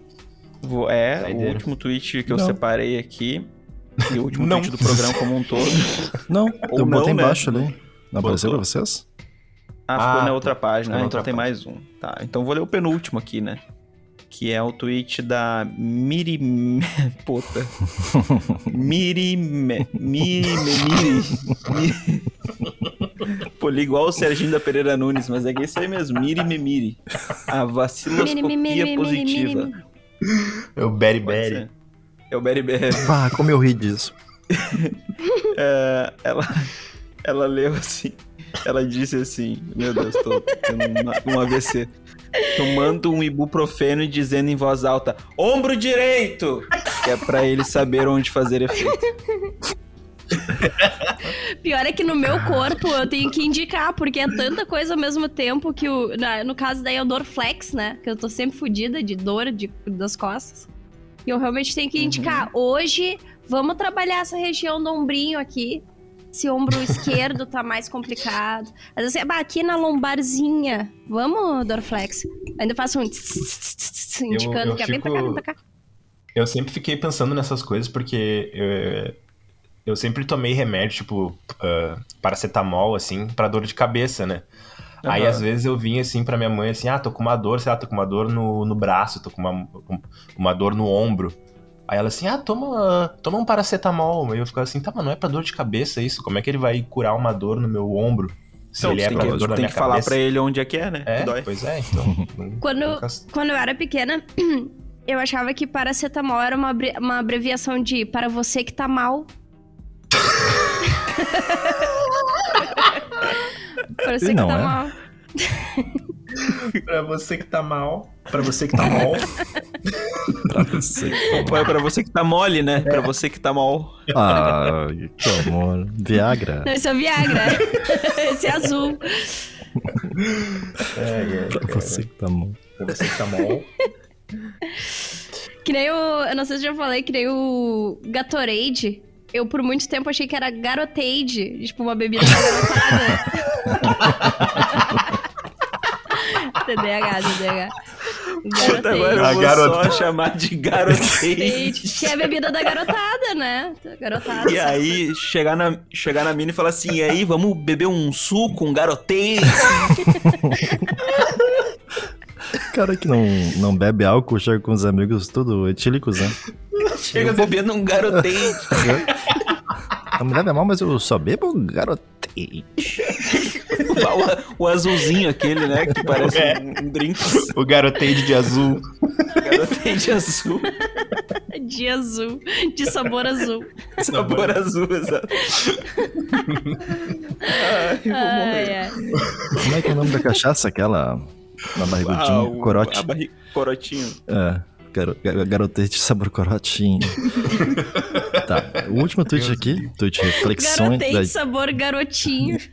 Vou... É, Saideira. o último tweet que eu Não. separei aqui. E o último Não. tweet do programa como um todo. Não, Ou eu botei não, né? embaixo ali. Não apareceu pra Botou. vocês? Ah, ficou Ah, na outra página. ficou na Ah, então outra tem mais um. Tá, então vou ler o penúltimo aqui, né? Que é o tweet da Miri... Puta. Miri... Miri... Miri... Pô, li igual o Serginho da Pereira Nunes, mas é que é isso aí mesmo. Miri Memiri. A vaciloscopia positiva. É o ser. É o Berry Berry. Ah, como eu ri disso. É, ela, ela leu assim. Ela disse assim: Meu Deus, tô tendo uma- um AVC. Tomando um ibuprofeno e dizendo em voz alta: Ombro direito! Que é pra ele saber onde fazer efeito. Pior é que no meu corpo eu tenho que indicar, porque é tanta coisa ao mesmo tempo que o. na- no caso daí é o Dorflex, né? Que eu tô sempre fodida de dor de, das costas. E eu realmente tenho que indicar. Hoje, vamos trabalhar essa região do ombrinho aqui. Esse ombro esquerdo tá mais complicado. Às vezes, bah, aqui na lombarzinha. Vamos, Dorflex. Ainda faço um. tss, tss, tss, indicando eu que é bem pra cá, fico- bem pra cá. Eu sempre fiquei pensando nessas coisas porque eu, eu sempre tomei remédio, tipo, ah, paracetamol, assim, pra dor de cabeça, né? Aí, Aham. às vezes, eu vinha, assim, pra minha mãe, assim, ah, tô com uma dor, sei lá, tô com uma dor no, no braço, tô com uma, uma dor no ombro. Aí ela assim, ah, toma, toma um paracetamol. Aí eu ficava assim, tá, mas não é pra dor de cabeça isso? Como é que ele vai curar uma dor no meu ombro? Se Então, ele é tem pra que, dor na tem minha que falar cabeça? pra ele onde é que é, né? É, Que dói. pois é, então. não- Quando, nunca- quando eu era pequena, eu achava que paracetamol era uma, abre- uma abreviação de para você que tá mal. para você que tá é. mal. Pra você que tá mal, pra você que tá mal. Pra você. É pra você que tá mole, né? Pra você que tá mal. Ah, que amor. Viagra. Não, esse é o Viagra. esse é azul. É, é, Pra cara. você que tá bom. Pra você que tá mal. Que nem o. Eu não sei se eu já falei, que nem o Gatorade. Eu por muito tempo achei que era Garotade, tipo uma bebida da garotada. TDAH, TDAH. Puta, agora eu A vou garota- só chamar de garotei. Garotade, que é a bebida da garotada, né? Garotada. E aí, chegar na, chegar na mina e falar assim, e aí, vamos beber um suco, um garotei? Cara que não, não bebe álcool, chega com os amigos tudo etílicos, né? Chega bebendo um garotei. A mulher é mal, mas eu só bebo garotei. o, o azulzinho aquele, né? Que parece É. um, um drink. O garotade de azul. Garotei de azul. De azul. De sabor azul. Sabor azul, exato. Ai, vou morrer. ai. Como é que é o nome da cachaça? Aquela. Na barrigudinha? Ah, o- corote. A barri... Corotinho. É. Garo, ga- garotete sabor corotinho. tá. O último tweet aqui, tweet reflexões. Garotei da- de sabor garotinho.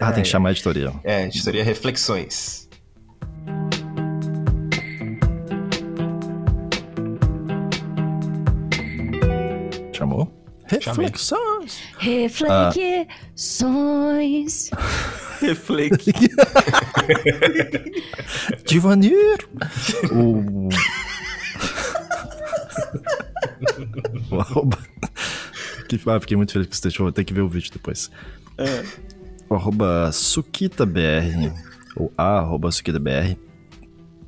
Ah, tem que chamar a editoria. É, editoria Reflexões. Chamou? Reflexões. Reflexões. Reflex. Divanir. O. o arroba. Que, ah, fiquei muito feliz com texto, vou ter que ver o vídeo depois. É. O arroba SukitaBR, ou a arroba SukitaBR,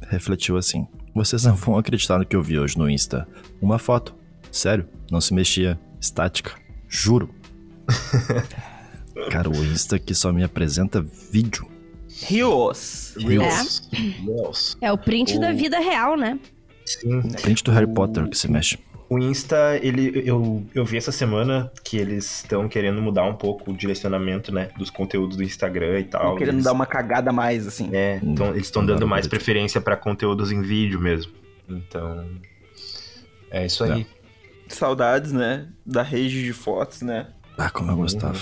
refletiu assim. Vocês não vão acreditar no que eu vi hoje no Insta. Uma foto. Sério, não se mexia. Estática. Juro. Cara, o Insta que só me apresenta vídeo. Rios. Reels. Reels. É o print O- da vida real, né? Sim. Print do Harry Potter que se mexe. O Insta, ele, eu, eu vi essa semana que eles estão querendo mudar um pouco o direcionamento, né, dos conteúdos do Instagram e tal. Tô querendo eles, dar uma cagada a mais, assim. É, então, eles estão dando mais preferência pra conteúdos em vídeo mesmo. Então, é isso aí. Saudades, né? Da rede de fotos, né? Ah, como eu gostava.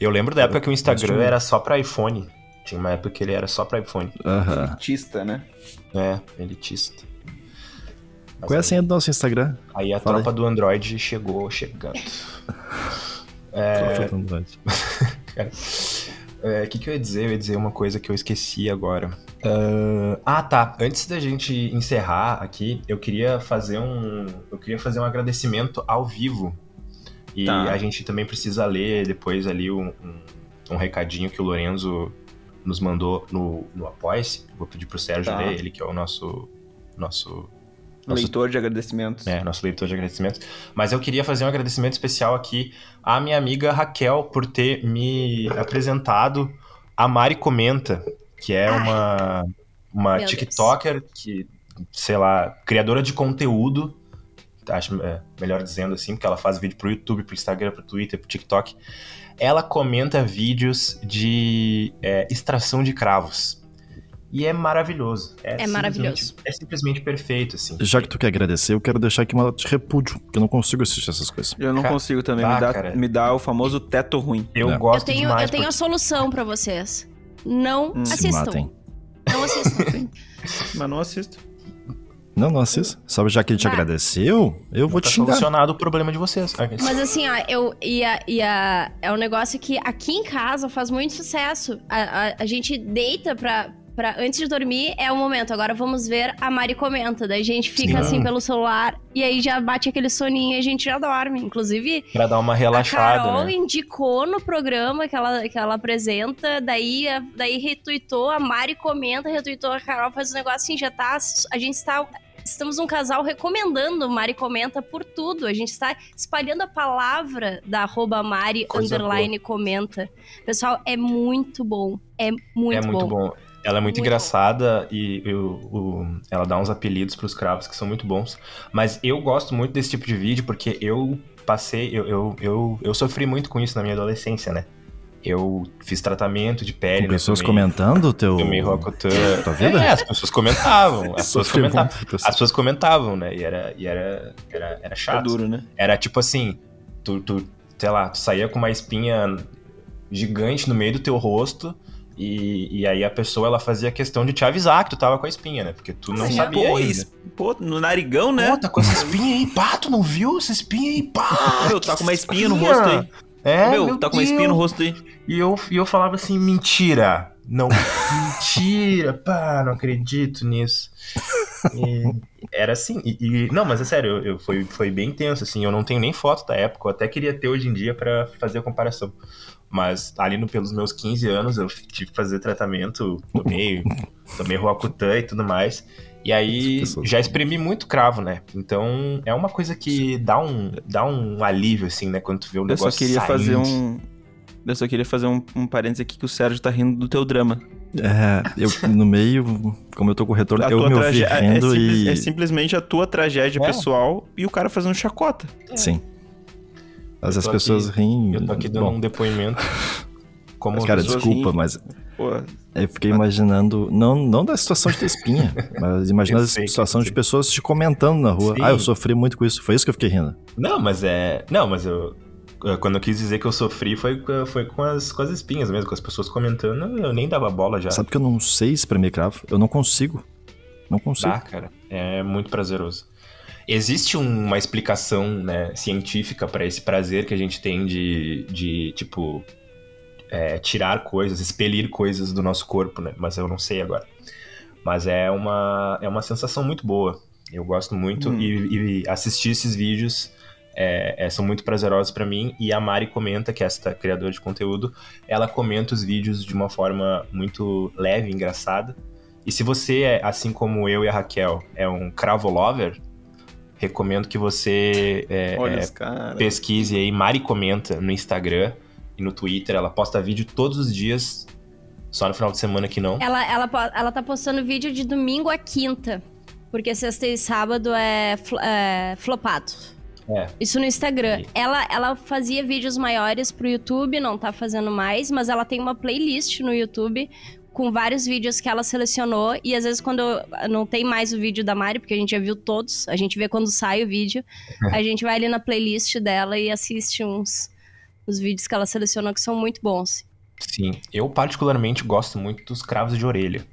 Eu lembro da época que o Instagram que- era só pra iPhone. Tinha uma época que ele era só pra iPhone. Aham. Artista, né? É, elitista. Mas Qual é a aí- senha do nosso Instagram? Aí a Fala aí. tropa do Android chegou chegando. Tropa do Android. É, O que, que eu ia dizer? Eu ia dizer uma coisa que eu esqueci agora. Ah, ah, tá. Antes da gente encerrar aqui, eu queria fazer um. Eu queria fazer um agradecimento ao vivo. E Tá. a gente também precisa ler depois ali um, um, um recadinho que o Lorenzo nos mandou no, no Apoia-se. Vou pedir pro Sérgio Tá. ler, ele que é o nosso. Nosso. Nosso Leitor de agradecimentos. é, nosso leitor de agradecimentos. Mas eu queria fazer um agradecimento especial aqui à minha amiga Raquel por ter me apresentado a Mari Comenta, que é uma, uma Meu Deus. TikToker que, sei lá, criadora de conteúdo, acho é, melhor dizendo assim, porque ela faz vídeo pro YouTube, pro Instagram, pro Twitter, pro TikTok. Ela comenta vídeos de é, extração de cravos. E é maravilhoso. É simplesmente- maravilhoso. É simplesmente perfeito, assim. Já que tu quer agradecer, eu quero deixar aqui uma de repúdio, porque eu não consigo assistir essas coisas. Eu não Cara, consigo também. ah, me, dá, cara. me dá o famoso teto ruim. Eu É. Eu gosto tenho, demais. eu tenho a porque- solução pra vocês. Não Hum. Assistam. Não assistam. Mas não assisto. Não, não assista. Só já que ele te Tá. agradeceu, eu vou Tá te xingar. solucionado o problema de vocês. Mas assim, ó, eu ia, ia. É um negócio que aqui em casa faz muito sucesso. A, a, a gente deita pra, pra. Antes de dormir é o momento. Agora vamos ver a Mari comenta. Daí a gente fica Sim. assim pelo celular e aí já bate aquele soninho e a gente já dorme. Inclusive, Pra dar uma a relaxada, Carol né? indicou no programa que ela, que ela apresenta, daí, a- daí retuitou, a Mari comenta, retuitou, a Carol faz um negócio assim, já tá. A gente está. Estamos um casal recomendando Mari Comenta por tudo. A gente está espalhando a palavra da arroba Mari comenta. Pessoal, é muito bom. É muito, é muito bom. Ela é muito, Muito engraçada e eu- o- ela dá uns apelidos pros cravos que são muito bons. Mas eu gosto muito desse tipo de vídeo porque eu passei, eu, eu, eu, eu sofri muito com isso na minha adolescência, né? Eu fiz tratamento de pele, Com né? pessoas Tomei- comentando o teu. Tomei Rocotan. Tua vida? É, as pessoas comentavam. As pessoas comentavam. As pessoas comentavam, né? E era, e era, era, era É chato. duro, né? Era tipo assim, tu, tu, sei lá, tu saía com uma espinha gigante no meio do teu rosto e, e aí a pessoa ela fazia questão de te avisar que tu tava com a espinha, né? Porque tu não Sim, sabia Pô, ainda. pô, no narigão, né? Pô, tá com essa espinha aí, pá, tu não viu essa espinha aí, pá? Meu, tá com uma espinha no rosto aí. É, meu, meu tá com uma espinha no Deus. rosto aí. E eu, e eu falava assim, mentira. Não, mentira, pá, não acredito nisso. E era assim, e, e- não, mas é sério, eu, eu- foi, foi bem tenso, assim, eu não tenho nem foto da época, eu até queria ter hoje em dia pra fazer a comparação. Mas ali no, pelos meus 15 anos eu tive que fazer tratamento, tomei, tomei Roacutan e tudo mais. E aí já exprimi muito cravo, né? Então é uma coisa que dá um, dá um alívio, assim, né? Quando tu vê o Eu negócio só queria saindo. fazer um. Eu só queria fazer um, um parênteses aqui que o Sérgio tá rindo do teu drama. É, eu no meio, como eu tô com o retorno, A eu me ouvi trage- é- é, rindo simples- e. é simplesmente a tua tragédia É. pessoal e o cara fazendo chacota. Sim. Mas as tô pessoas aqui- riem. Eu tô aqui dando Bom, um depoimento. Como cara, desculpa, riem. mas Pô, eu fiquei imaginando, não, não da situação de ter espinha, mas imaginando a situação de pessoas te comentando na rua. Sim. Ah, eu sofri muito com isso. Foi isso que eu fiquei rindo. Não, mas é. Não, mas eu. Quando eu quis dizer que eu sofri foi, foi com, as, com as espinhas mesmo, com as pessoas comentando, eu nem dava bola já. Sabe que eu não sei espremer cravo? Eu não consigo. Não consigo. Dá, cara. É muito prazeroso. Existe uma explicação né, científica pra esse prazer que a gente tem de, de tipo, é, tirar coisas, expelir coisas do nosso corpo, né? Mas eu não sei agora. Mas é uma, é uma sensação muito boa. Eu gosto muito Hum. e, e assistir esses vídeos é, é, são muito prazerosos pra mim. E a Mari comenta, que é esta criadora de conteúdo, ela comenta os vídeos de uma forma muito leve, engraçada. E se você, é, assim como eu e a Raquel, é um cravo lover, recomendo que você é, é, pesquise aí Mari Comenta no Instagram e no Twitter. Ela posta vídeo todos os dias, só no final de semana que não. Ela, ela, ela tá postando vídeo de domingo a quinta. Porque sexta e sábado é, flo- é flopado. É. Isso no Instagram. E- Ela, ela fazia vídeos maiores pro YouTube, não tá fazendo mais, mas ela tem uma playlist no YouTube com vários vídeos que ela selecionou. E às vezes, quando não tem mais o vídeo da Mari, porque a gente já viu todos, a gente vê quando sai o vídeo, a gente vai ali na playlist dela e assiste uns os vídeos que ela selecionou que são muito bons. Sim, eu particularmente gosto muito dos cravos de orelha.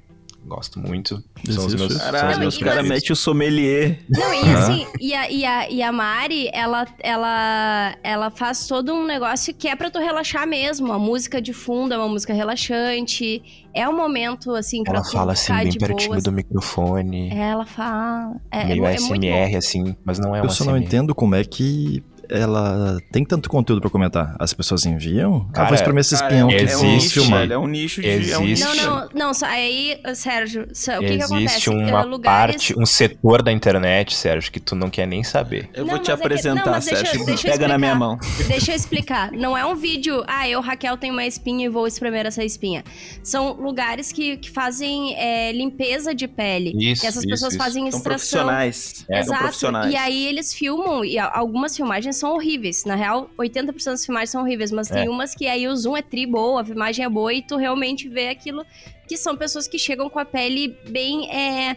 Gosto muito. São os meus, isso? são os Caralho, meus os caras metem o sommelier. Não, e assim, e a, e, a, e a Mari, ela, ela, ela faz todo um negócio que é pra tu relaxar mesmo. A música de fundo é uma música relaxante. É um momento, assim, pra Ela tu fala assim, bem pertinho boas. do microfone. Ela fala. É, é, meio é muito bom. ASMR, assim, mas não é um Eu só não entendo como é que ela tem tanto conteúdo pra comentar. As pessoas enviam? Cara, faz pra mim esse é, que é um existe nicho, é um nicho de... É um existe- nicho. Não, não, não, só- aí, Sérgio, só- o que que acontece? Existe uma lugares... parte, um setor da internet, Sérgio, que tu não quer nem saber. Eu Não, vou te mas é que- apresentar, não, deixa- Sérgio. deixa eu Pega na minha explicar. mão. Deixa eu explicar. Não é um vídeo, ah, eu, Raquel, tenho uma espinha e vou espremer essa espinha. São lugares que, que fazem é, limpeza de pele. Isso, que essas isso, pessoas isso. fazem São extração. profissionais. É. São Exato. profissionais. E aí eles filmam, e algumas filmagens são horríveis. Na real, 80% das filmagens são horríveis, mas tem É. umas que aí o zoom é tri boa, a imagem é boa e tu realmente vê aquilo que são pessoas que chegam com a pele bem, é,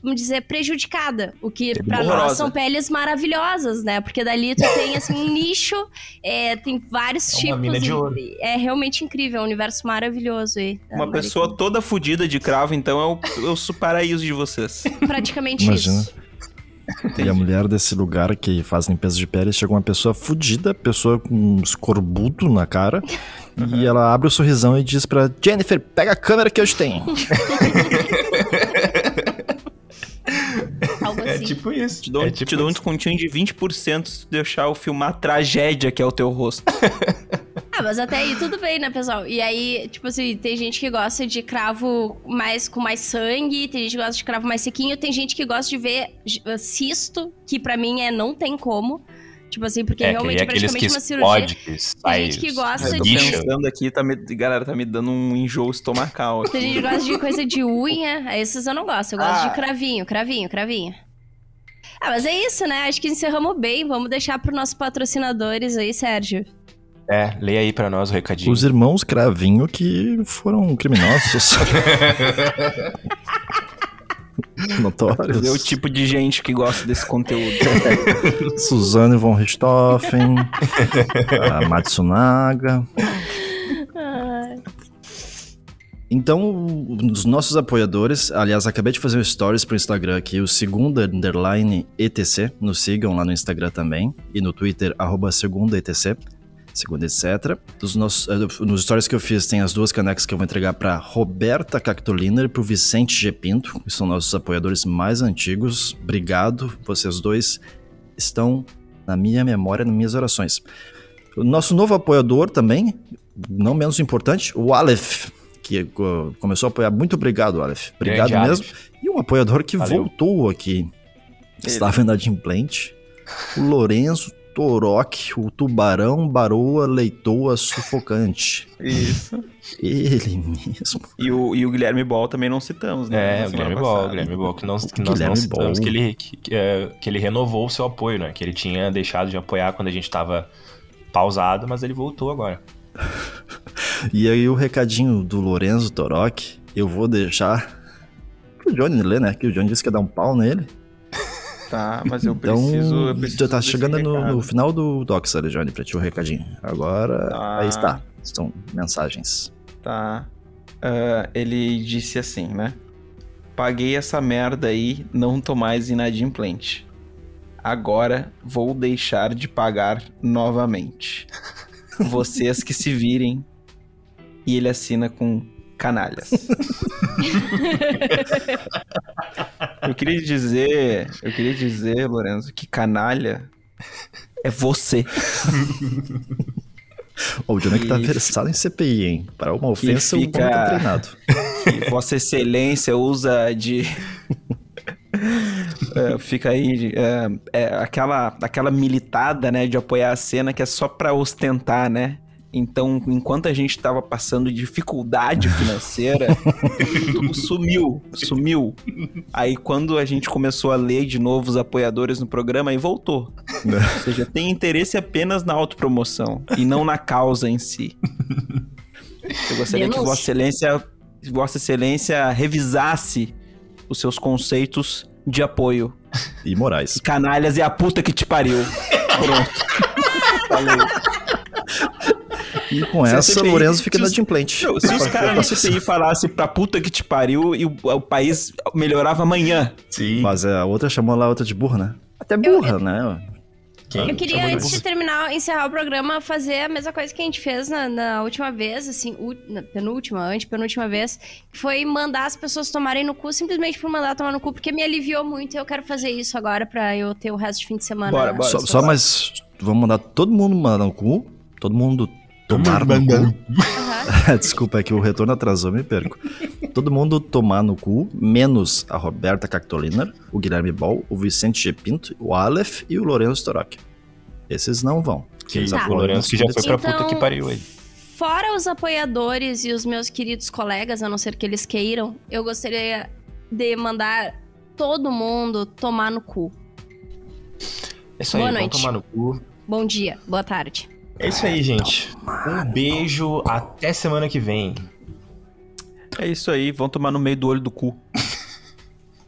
vamos dizer, prejudicada. O que pra Horrorosa. nós são peles maravilhosas, né? Porque dali tu tem assim um nicho, é, tem vários É tipos. de e- ouro. É realmente incrível, é um universo maravilhoso aí. Uma Mari pessoa toda fodida de cravo, então é o, é o paraíso de vocês. Praticamente Imagina. isso. E a mulher desse lugar que faz limpeza de pele chega uma pessoa fudida, pessoa com um escorbuto na cara, e ela abre o sorrisão e diz pra Jennifer, pega a câmera que eu te tenho. Algo É assim. tipo isso. Te dou, um- é tipo te dou um descontinho de 20% se tu deixar eu filmar a tragédia que é o teu rosto. Ah, mas até aí tudo bem, né, pessoal? E aí, tipo assim, tem gente que gosta de cravo mais com mais sangue, tem gente que gosta de cravo mais sequinho, tem gente que gosta de ver j- cisto, que pra mim é não tem como. Tipo assim, porque É, realmente é praticamente que uma cirurgia. que sai gente que gosta Eu tô de- pensando aqui, tá me, galera, tá me dando um enjoo estomacal aqui. Tem gente que gosta de coisa de unha, esses eu não gosto. Eu gosto Ah. de cravinho, cravinho, cravinho. Ah, mas é isso, né? Acho que encerramos bem. Vamos deixar pros nossos patrocinadores aí, Sérgio. É, leia aí pra nós o recadinho. Os irmãos Cravinho que foram criminosos. Notórios. É o tipo de gente que gosta desse conteúdo. Suzane von Richthofen, a Matsunaga. Então, os nossos apoiadores, aliás, acabei de fazer um stories pro Instagram aqui, o segunda underline ETC, nos sigam lá no Instagram também, e no Twitter, arroba segunda ETC, segunda etc. Dos nossos, eh, nos stories que eu fiz, tem as duas canecas que eu vou entregar pra Roberta Cactoliner e pro Vicente G. Pinto, que são nossos apoiadores mais antigos. Obrigado, vocês dois estão na minha memória, nas minhas orações. O nosso novo apoiador também, não menos importante, o Aleph, que uh, começou a apoiar. Muito obrigado, Aleph. Obrigado Grande mesmo. E um apoiador que Valeu. voltou aqui. Estava inadimplente. O Lourenço Toroc, o tubarão baroa leitoa sufocante. Isso. Ele mesmo. E o, e o Guilherme Ball também não citamos, né? É, na o Guilherme Ball, o. Guilherme Ball, que nós, que nós não citamos Ball. que ele, que, que, é, que ele renovou o seu apoio, né? Que ele tinha deixado de apoiar quando a gente tava pausado, mas ele voltou agora. E aí o recadinho do Lourenço Toroc, eu vou deixar pro Johnny ler, né? Que o Johnny disse que ia dar um pau nele. Tá, mas eu Então, preciso. eu preciso já tá chegando no, no final do Docs Johnny, pra ti o recadinho. Agora, Tá. aí está. São mensagens. Tá. Ah, ele disse assim, né? Paguei essa merda aí, não tô mais inadimplente. Agora vou deixar de pagar novamente. Vocês que se virem. E ele assina com canalhas. eu queria dizer, eu queria dizer, Lorenzo, que canalha é você. Ó, o Johnny que tá versado em CPI, hein? Para uma ofensa, o fica- tá treinado. que Vossa Excelência usa de. É, fica aí é, é, aquela, aquela militada, né, de apoiar a cena que é só pra ostentar, né? Então, enquanto a gente tava passando dificuldade financeira, tudo sumiu, sumiu. Aí quando a gente começou a ler de novo os apoiadores no programa, aí voltou. Ou seja, tem interesse apenas na autopromoção e não na causa em si. Eu gostaria que. Vossa Excelência, Vossa Excelência revisasse os seus conceitos de apoio. E Moraes. Canalhas é a puta que te pariu. Pronto. Falei. E com Se a essa, CPI Lorenzo fica se os- inadimplente. Não, se os caras da CPI falassem pra puta que te pariu e o, o país melhorava amanhã. Sim. Mas a outra chamou lá a outra de burra, né? Até burra, né? Quem? Eu queria, Chamou antes de terminar, encerrar o programa, fazer a mesma coisa que a gente fez na, na última vez, assim, u- na penúltima, antepenúltima vez, que foi mandar as pessoas tomarem no cu, simplesmente por mandar tomar no cu, porque me aliviou muito e eu quero fazer isso agora pra eu ter o resto de fim de semana. Bora, bora. Só, só mais. Vamos mandar todo mundo mandar no cu. Todo mundo tomar no mandando. cu. Desculpa, é que o retorno atrasou, me perco. Todo mundo tomar no cu, menos a Roberta Cactoliner, o Guilherme Ball, o Vicente G. Pinto, o Aleph e o Lourenço Storok. Esses não vão. Que Tá. O Lourenço que já foi pra Então, puta que pariu aí. Fora os apoiadores e os meus queridos colegas, a não ser que eles queiram, eu gostaria de mandar todo mundo tomar no cu. É isso aí, Boa noite. tomar no cu. Bom dia, boa tarde. É isso aí, gente. Um beijo, até semana que vem. É isso aí, vão tomar no meio do olho do cu.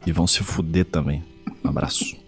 E vão se fuder também. Um abraço.